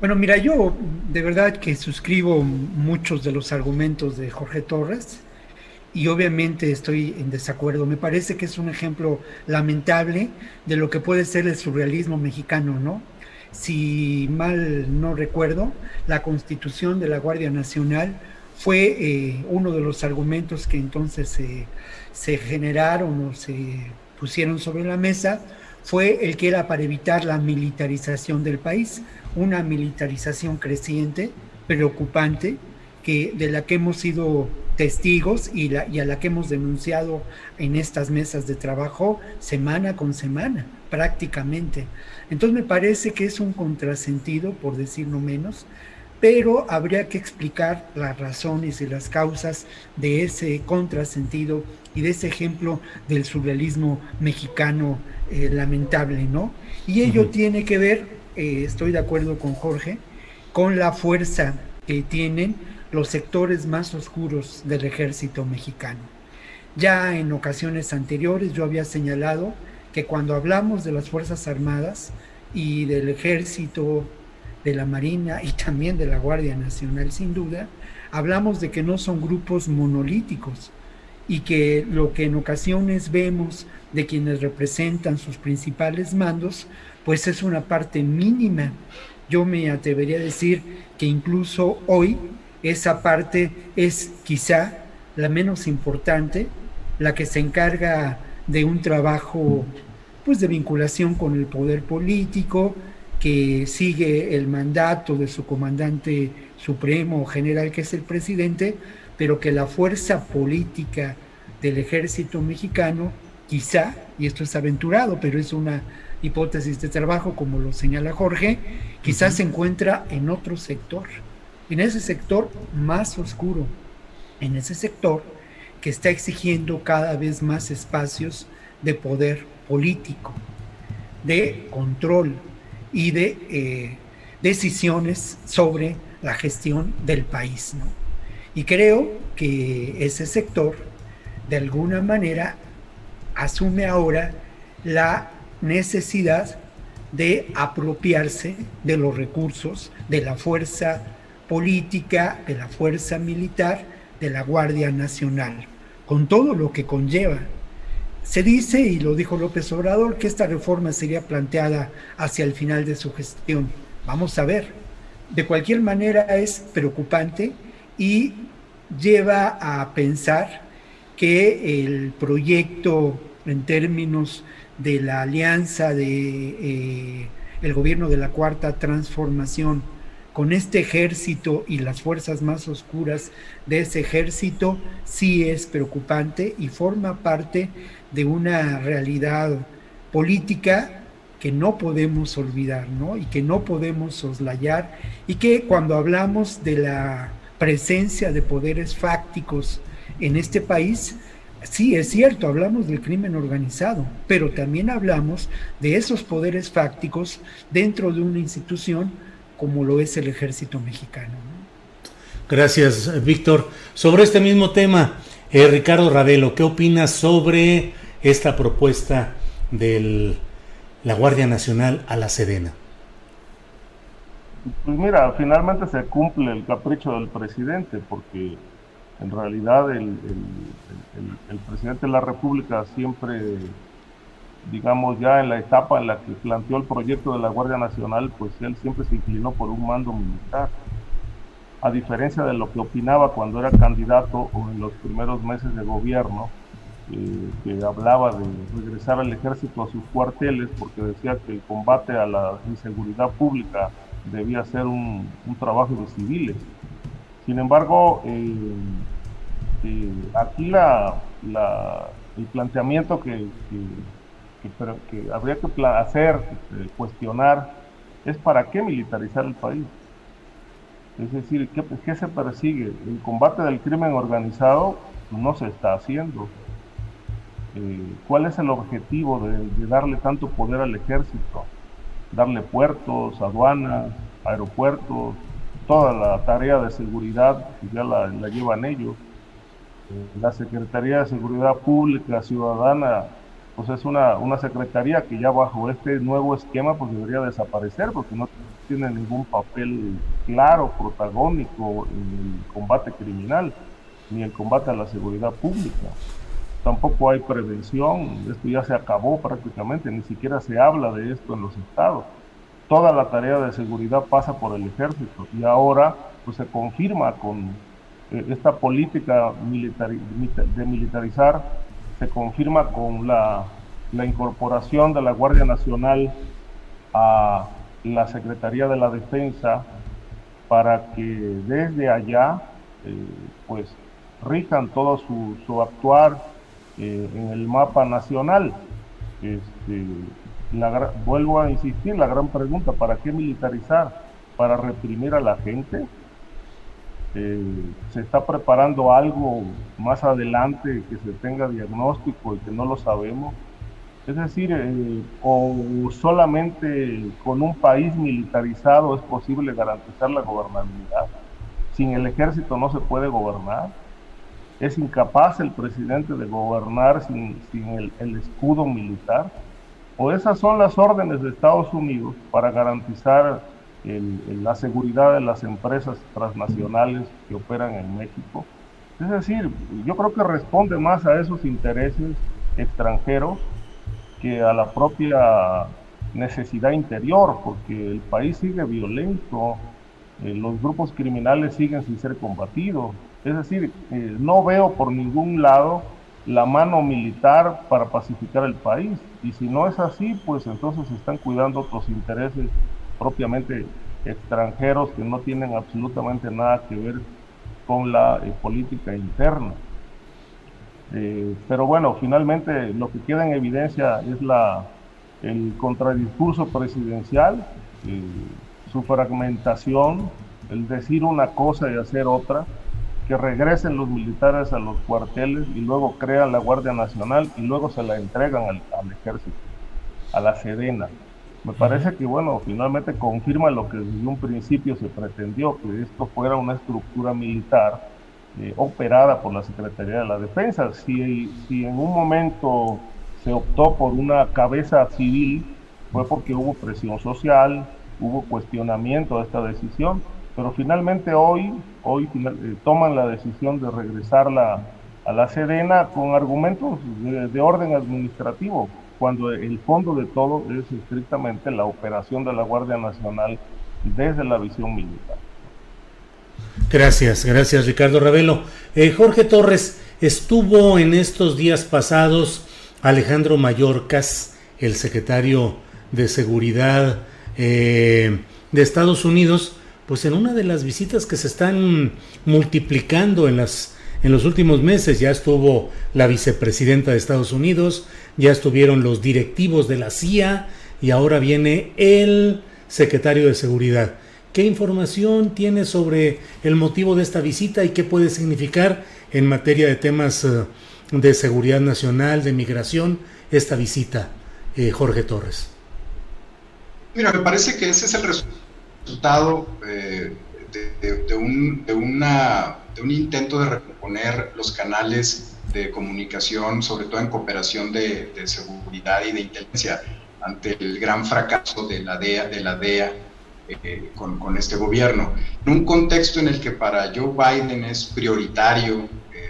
Bueno, mira, yo de verdad que suscribo muchos de los argumentos de Jorge Torres y obviamente estoy en desacuerdo. Me parece que es un ejemplo lamentable de lo que puede ser el surrealismo mexicano, ¿no? Si mal no recuerdo, la constitución de la Guardia Nacional fue eh, uno de los argumentos que entonces se generaron o se pusieron sobre la mesa, fue el que era para evitar la militarización del país una militarización creciente, preocupante, que, de la que hemos sido testigos y, y a la que hemos denunciado en estas mesas de trabajo semana con semana, prácticamente. Entonces me parece que es un contrasentido, por decir no menos, pero habría que explicar las razones y las causas de ese contrasentido y de ese ejemplo del surrealismo mexicano eh, lamentable, ¿no? Y ello tiene que ver eh, estoy de acuerdo con Jorge, con la fuerza que tienen los sectores más oscuros del ejército mexicano. Ya en ocasiones anteriores yo había señalado que cuando hablamos de las Fuerzas Armadas y del ejército, de la Marina y también de la Guardia Nacional sin duda, hablamos de que no son grupos monolíticos y que lo que en ocasiones vemos de quienes representan sus principales mandos pues es una parte mínima. Yo me atrevería a decir que incluso hoy esa parte es quizá la menos importante, la que se encarga de un trabajo pues de vinculación con el poder político que sigue el mandato de su comandante supremo general que es el presidente, pero que la fuerza política del ejército mexicano quizá, y esto es aventurado, pero es una hipótesis de trabajo como lo señala Jorge, quizás se encuentra en otro sector, en ese sector más oscuro, en ese sector que está exigiendo cada vez más espacios de poder político, de control y de eh, decisiones sobre la gestión del país. Y creo que ese sector, de alguna manera, asume ahora la necesidad de apropiarse de los recursos de la fuerza política, de la fuerza militar, de la Guardia Nacional, con todo lo que conlleva. Se dice, y lo dijo López Obrador, que esta reforma sería planteada hacia el final de su gestión. Vamos a ver. De cualquier manera es preocupante y lleva a pensar que el proyecto en términos de la alianza de eh, el gobierno de la cuarta transformación con este ejército y las fuerzas más oscuras de ese ejército sí es preocupante y forma parte de una realidad política que no podemos olvidar, ¿no? Y que no podemos soslayar y que cuando hablamos de la presencia de poderes fácticos en este país, sí, es cierto, hablamos del crimen organizado, pero también hablamos de esos poderes fácticos dentro de una institución como lo es el ejército mexicano. Gracias, Víctor. Sobre este mismo tema, eh, Ricardo Ravelo, ¿qué opinas sobre esta propuesta de la Guardia Nacional a la Sedena? Pues mira, finalmente se cumple el capricho del presidente, porque en realidad el, el, presidente de la República siempre, digamos ya en la etapa en la que planteó el proyecto de la Guardia Nacional, pues él siempre se inclinó por un mando militar. A diferencia de lo que opinaba cuando era candidato o en los primeros meses de gobierno, eh, que hablaba de regresar al ejército a sus cuarteles porque decía que el combate a la inseguridad pública debía ser un, trabajo de civiles sin embargo, eh, eh, aquí la, el planteamiento que, que, habría que hacer, cuestionar, es para qué militarizar el país. Es decir, ¿qué, se persigue? El combate del crimen organizado no se está haciendo. ¿Cuál es el objetivo de, darle tanto poder al ejército? Darle puertos, aduanas, aeropuertos, toda la tarea de seguridad ya la, llevan ellos. Eh, la Secretaría de Seguridad Pública Ciudadana, pues es una, una secretaría que ya bajo este nuevo esquema pues debería desaparecer porque no tiene ningún papel claro, protagónico en el combate criminal, ni el combate a la seguridad pública. Tampoco hay prevención, esto ya se acabó prácticamente, ni siquiera se habla de esto en los estados toda la tarea de seguridad pasa por el ejército y ahora pues se confirma con eh, esta política de militarizar, se confirma con la, incorporación de la Guardia Nacional a la Secretaría de la Defensa para que desde allá eh, pues rijan todo su, actuar eh, en el mapa nacional. Este, vuelvo a insistir, la gran pregunta, ¿para qué militarizar? ¿Para reprimir a la gente? Eh, ¿Se está preparando algo más adelante que se tenga diagnóstico y que no lo sabemos? Es decir, eh, o solamente con un país militarizado es posible garantizar la gobernabilidad. Sin el ejército no se puede gobernar. Es incapaz el presidente de gobernar sin, el escudo militar o esas son las órdenes de Estados Unidos para garantizar la seguridad de las empresas transnacionales que operan en México. Es decir, yo creo que responde más a esos intereses extranjeros a la propia necesidad interior, porque el país sigue violento, eh, los grupos criminales siguen sin ser combatidos. Es decir, eh, no veo por ningún lado la mano militar para pacificar el país. Y si no es así, pues entonces están cuidando otros intereses propiamente extranjeros que no tienen absolutamente nada que ver con la eh, política interna. Eh, pero bueno, finalmente lo que queda en evidencia es la, el contradiscurso presidencial, eh, su fragmentación, el decir una cosa y hacer otra, que regresen los militares a los cuarteles y luego crean la Guardia Nacional y luego se la entregan al, al ejército, a la Sedena. Me parece que, bueno, finalmente confirma lo que desde un principio se pretendió, que esto fuera una estructura militar eh, operada por la Secretaría de la Defensa. Si, en un momento se optó por una cabeza civil, fue porque hubo presión social, hubo cuestionamiento de esta decisión, pero finalmente hoy, hoy eh, toman la decisión de regresarla a la Sedena con argumentos de orden administrativo cuando el fondo de todo es estrictamente la operación de la Guardia Nacional desde la visión militar. Gracias, gracias Ricardo Ravelo. Eh, Jorge Torres, estuvo en estos días pasados Alejandro Mayorkas, el secretario de Seguridad eh, de Estados Unidos, pues en una de las visitas que se están multiplicando en las en los últimos meses ya estuvo la vicepresidenta de Estados Unidos, ya estuvieron los directivos de la CIA y ahora viene el secretario de Seguridad. ¿Qué información tiene sobre el motivo de esta visita y qué puede significar en materia de temas eh, de seguridad nacional, de migración, esta visita, eh, Jorge Torres? Mira, me parece que ese es el resultado eh, de, de un intento de recomponer los canales de comunicación, sobre todo en cooperación de, seguridad y de inteligencia, ante el gran fracaso de la DEA, de la DEA eh, con, con, este gobierno. En un contexto en el que para Joe Biden es prioritario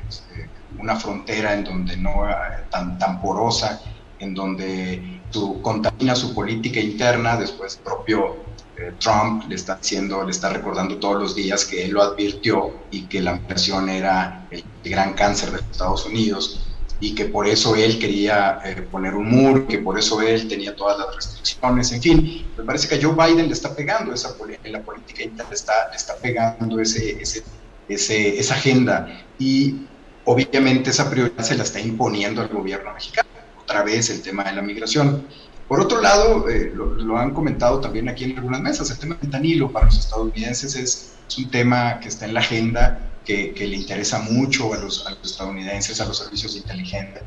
este, una frontera en donde no eh, tan, tan porosa, en donde su, contamina su política interna, después propio eh, Trump le está diciendo, le está recordando todos los días que él lo advirtió y que la migración era el, gran cáncer de Estados Unidos y que por eso él quería eh, poner un muro, que por eso él tenía todas las restricciones, en fin, me parece que a Joe Biden le está pegando esa la política interna, le está, le está pegando ese, ese, ese, esa agenda y obviamente esa prioridad se la está imponiendo al gobierno mexicano. Otra vez el tema de la migración. Por otro lado, eh, lo, han comentado también aquí en algunas mesas, el tema del fentanilo para los estadounidenses es, un tema que está en la agenda, que, le interesa mucho a los, estadounidenses, a los servicios de inteligencia.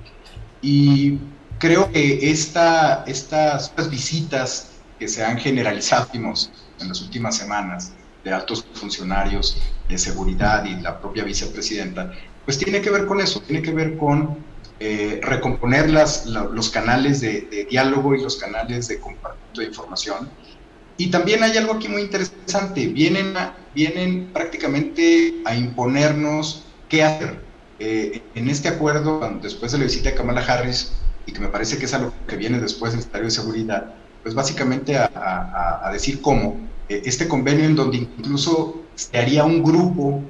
Y creo que esta, estas, visitas que se han generalizado en las últimas semanas de altos funcionarios de seguridad y la propia vicepresidenta, pues tiene que ver con eso, tiene que ver con eh, recomponer las, los canales de, diálogo y los canales de compartimiento de información. Y también hay algo aquí muy interesante, vienen, vienen prácticamente a imponernos qué hacer. Eh, en este acuerdo, después de la visita de Kamala Harris, y que me parece que es algo que viene después del Secretario de Seguridad, pues básicamente a, a, decir cómo eh, este convenio en donde incluso se haría un grupo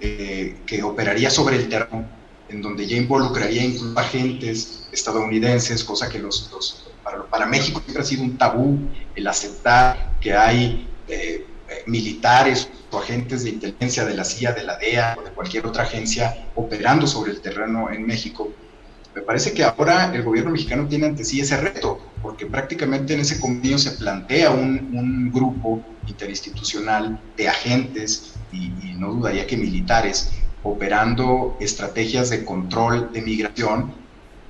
que operaría sobre el terreno en donde ya involucraría incluso agentes estadounidenses, cosa que los, para, México siempre ha sido un tabú el aceptar que hay eh, eh, militares o agentes de inteligencia de la CIA, de la DEA o de cualquier otra agencia operando sobre el terreno en México. Me parece que ahora el gobierno mexicano tiene ante sí ese reto, porque prácticamente en ese convenio se plantea un, grupo interinstitucional de agentes y, y no dudaría que militares operando estrategias de control de migración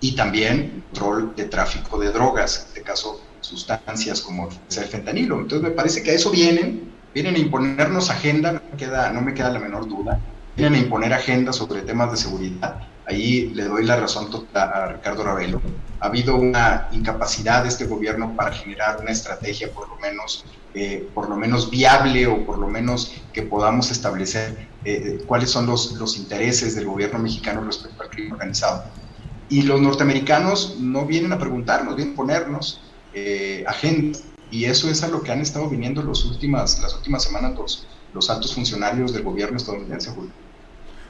y también control de tráfico de drogas, en este caso sustancias como el fentanilo. Entonces me parece que a eso vienen, vienen a imponernos agenda, no me queda, no me queda la menor duda, vienen a imponer agenda sobre temas de seguridad. Ahí le doy la razón a Ricardo Ravelo. Ha habido una incapacidad de este gobierno para generar una estrategia por lo menos eh, por lo menos viable o por lo menos que podamos establecer eh, cuáles son los, los, intereses del gobierno mexicano respecto al crimen organizado. Y los norteamericanos no vienen a preguntarnos, vienen a ponernos eh, agenda. Y eso es a lo que han estado viniendo los últimas, las últimas semanas los, altos funcionarios del gobierno estadounidense.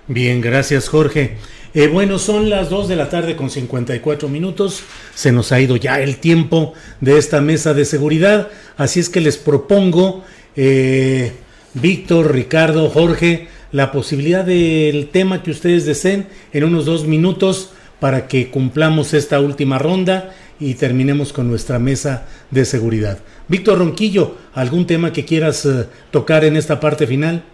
Bien, gracias Jorge. Eh, bueno, son las 2 de la tarde con 54 minutos. Se nos ha ido ya el tiempo de esta mesa de seguridad. Así es que les propongo, eh, Víctor, Ricardo, Jorge, la posibilidad del tema que ustedes deseen en unos dos minutos para que cumplamos esta última ronda y terminemos con nuestra mesa de seguridad. Víctor Ronquillo, ¿algún tema que quieras eh, tocar en esta parte final?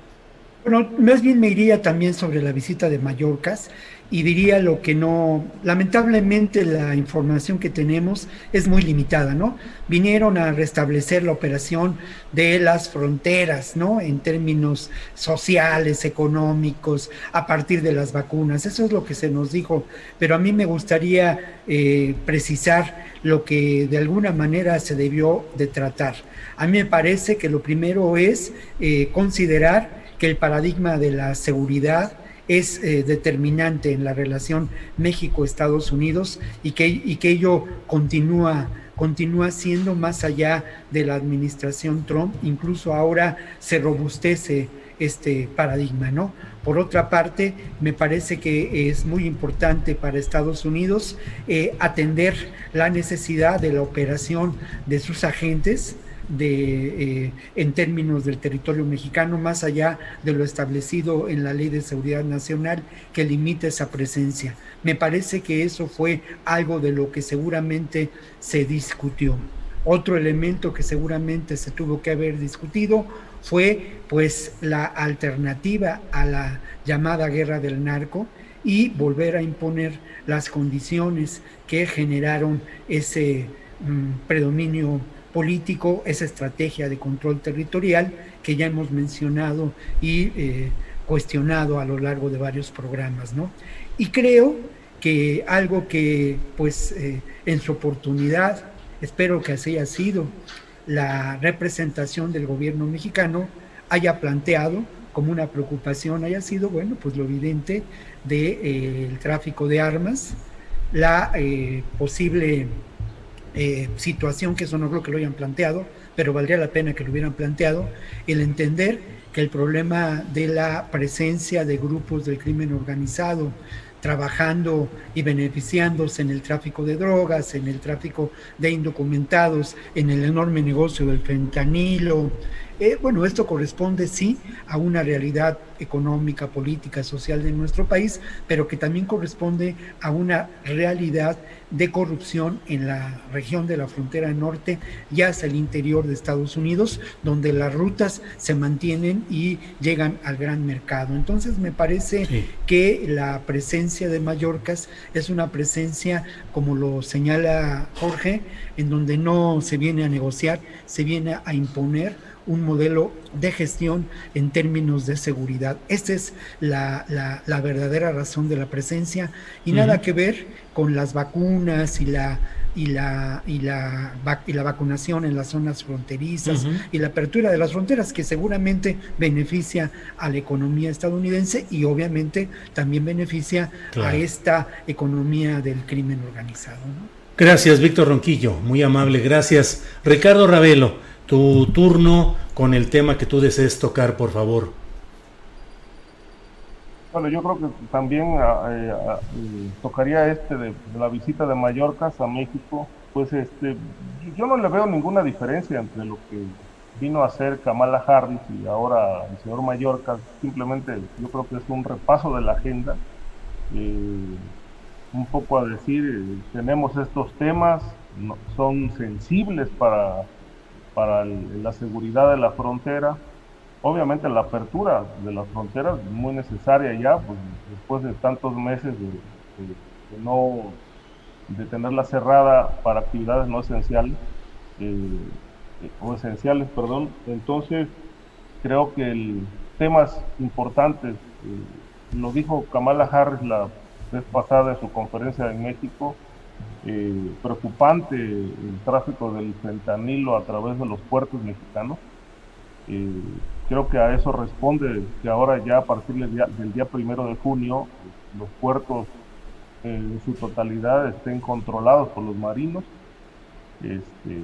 Bueno, más bien me iría también sobre la visita de Mallorcas y diría lo que no, lamentablemente la información que tenemos es muy limitada, ¿no? Vinieron a restablecer la operación de las fronteras, ¿no? En términos sociales, económicos, a partir de las vacunas, eso es lo que se nos dijo, pero a mí me gustaría eh, precisar lo que de alguna manera se debió de tratar. A mí me parece que lo primero es eh, considerar que el paradigma de la seguridad, es eh, determinante en la relación México-Estados Unidos y que, y que ello continúa continúa siendo más allá de la administración Trump, incluso ahora se robustece este paradigma, ¿no? Por otra parte, me parece que es muy importante para Estados Unidos eh, atender la necesidad de la operación de sus agentes, de, eh, en términos del territorio mexicano, más allá de lo establecido en la Ley de Seguridad Nacional que limita esa presencia. Me parece que eso fue algo de lo que seguramente se discutió. Otro elemento que seguramente se tuvo que haber discutido fue pues la alternativa a la llamada guerra del narco y volver a imponer las condiciones que generaron ese mm, predominio político, esa estrategia de control territorial que ya hemos mencionado y eh, cuestionado a lo largo de varios programas, ¿no? Y creo que algo que, pues, eh, en su oportunidad, espero que así haya sido, la representación del gobierno mexicano haya planteado como una preocupación, haya sido, bueno, pues lo evidente del de, eh, tráfico de armas, la posible eh, situación, que eso no creo que lo hayan planteado, pero valdría la pena que lo hubieran planteado, el entender que el problema de la presencia de grupos del crimen organizado trabajando y beneficiándose en el tráfico de drogas, en el tráfico de indocumentados, en el enorme negocio del fentanilo, eh, bueno, esto corresponde sí a una realidad económica, política, social de nuestro país, pero que también corresponde a una realidad de corrupción en la región de la frontera norte y hacia el interior de Estados Unidos, donde las rutas se mantienen y llegan al gran mercado. Entonces me parece que la presencia de Mallorcas es una presencia, como lo señala Jorge, en donde no se viene a negociar, se viene a imponer un modelo de gestión en términos de seguridad. Esta es la, la, verdadera razón de la presencia y nada que ver con las vacunas y la y la, y la, y la vacunación en las zonas fronterizas y la apertura de las fronteras que seguramente beneficia a la economía estadounidense y obviamente también beneficia a esta economía del crimen organizado. Gracias, Víctor Ronquillo, muy amable, gracias. Ricardo Ravelo tu turno con el tema que tú desees tocar, por favor. Bueno, yo creo que también ah, eh, ah, eh, tocaría este de, la visita de Mallorca a México. Pues este, yo no le veo ninguna diferencia entre lo que vino a hacer Kamala Harris y ahora el señor Mallorca. Simplemente yo creo que es un repaso de la agenda. Eh, un poco a decir, tenemos estos temas, son sensibles para para la seguridad de la frontera. Obviamente la apertura de las fronteras es muy necesaria ya, pues, después de tantos meses de, no de tenerla cerrada para actividades no esenciales eh, o esenciales, perdón. Entonces creo que el temas importantes eh, lo dijo Kamala Harris la vez pasada en su conferencia en México eh, preocupante el tráfico del fentanilo a través de los puertos mexicanos. Eh, creo que a eso responde que ahora ya a partir del día, primero de junio los puertos en su totalidad estén controlados por los marinos. Este,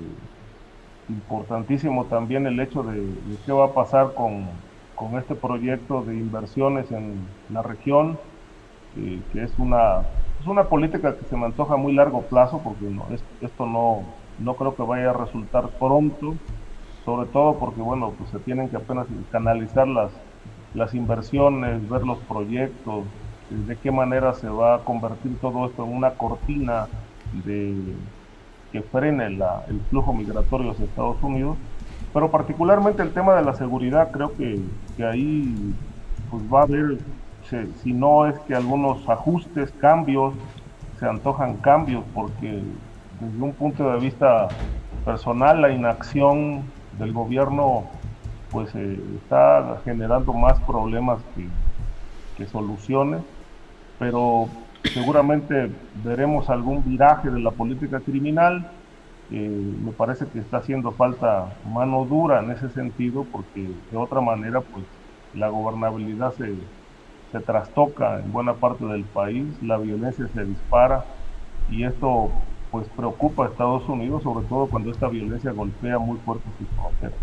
importantísimo también el hecho de, qué va a pasar con con este proyecto de inversiones en la región, eh, que es una, es una política que se me antoja a muy largo plazo, porque no, esto no, no creo que vaya a resultar pronto, sobre todo porque bueno, pues se tienen que apenas canalizar las, las inversiones, ver los proyectos, de qué manera se va a convertir todo esto en una cortina de que frene la, el flujo migratorio hacia Estados Unidos, pero particularmente el tema de la seguridad, creo que, que ahí pues va a haber, si, no es que algunos ajustes, cambios, se antojan cambios, porque desde un punto de vista personal la inacción del gobierno pues eh, está generando más problemas que, soluciones, pero seguramente veremos algún viraje de la política criminal. Eh, me parece que está haciendo falta mano dura en ese sentido, porque de otra manera, pues la gobernabilidad se, se trastoca en buena parte del país, la violencia se dispara y esto pues preocupa a Estados Unidos, sobre todo cuando esta violencia golpea muy fuerte sus fronteras.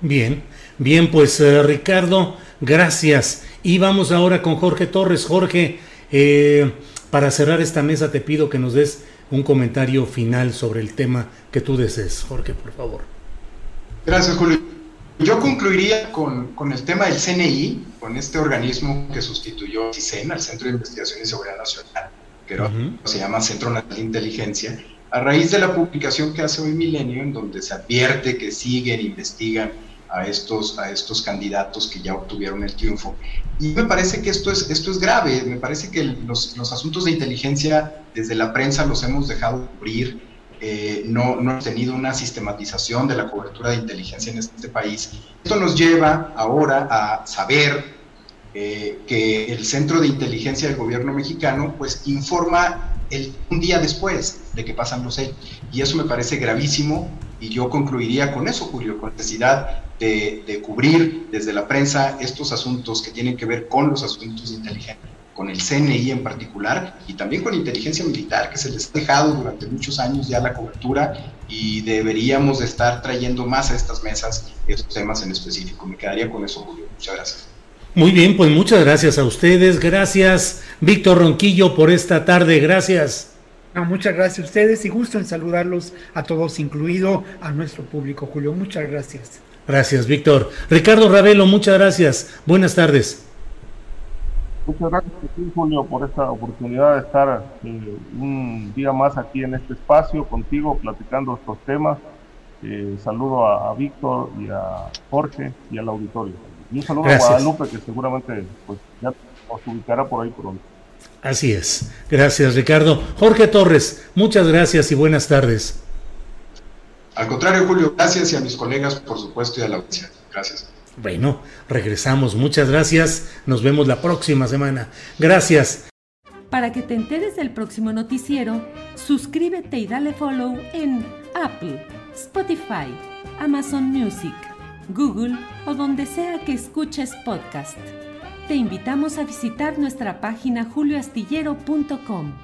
Bien, bien, pues eh, Ricardo, gracias. Y vamos ahora con Jorge Torres. Jorge, eh, para cerrar esta mesa te pido que nos des un comentario final sobre el tema que tú desees. Jorge, por favor. Gracias, Julio. Yo concluiría con, el tema del CNI, con este organismo que sustituyó al CISEN, al Centro de Investigación y Seguridad Nacional, que se llama Centro Nacional de Inteligencia, a raíz de la publicación que hace hoy Milenio, en donde se advierte que siguen, investigan a estos, a estos candidatos que ya obtuvieron el triunfo. Y me parece que esto es, esto es grave, me parece que los, los asuntos de inteligencia desde la prensa los hemos dejado cubrir, eh, no, no hemos tenido una sistematización de la cobertura de inteligencia en este país. Esto nos lleva ahora a saber eh, que el Centro de Inteligencia del Gobierno mexicano pues informa el, un día después de que pasan los hechos. Y eso me parece gravísimo y yo concluiría con eso, Julio, con necesidad de, cubrir desde la prensa estos asuntos que tienen que ver con los asuntos de inteligencia, con el CNI en particular y también con inteligencia militar, que se les ha dejado durante muchos años ya la cobertura y deberíamos de estar trayendo más a estas mesas estos temas en específico. Me quedaría con eso, Julio. Muchas gracias. Muy bien, pues muchas gracias a ustedes. Gracias, Víctor Ronquillo, por esta tarde. Gracias. muchas gracias a ustedes y gusto en saludarlos a todos, incluido a nuestro público, Julio. Muchas gracias. Gracias, Víctor. Ricardo Ravelo, muchas gracias. Buenas tardes. Muchas gracias, Julio, por esta oportunidad de estar eh, un día más aquí en este espacio contigo, platicando estos temas. Eh, saludo a, Víctor y a Jorge y al auditorio. Y un saludo a Guadalupe, que seguramente pues, ya nos ubicará por ahí pronto. Así es. Gracias, Ricardo. Jorge Torres, muchas gracias y buenas tardes. Al contrario, Julio, gracias y a mis colegas, por supuesto, y a la audiencia. Gracias. Bueno, regresamos. Muchas gracias. Nos vemos la próxima semana. Gracias. Para que te enteres del próximo noticiero, suscríbete y dale follow en Apple, Spotify, Amazon Music, Google o donde sea que escuches podcast. Te invitamos a visitar nuestra página julioastillero.com.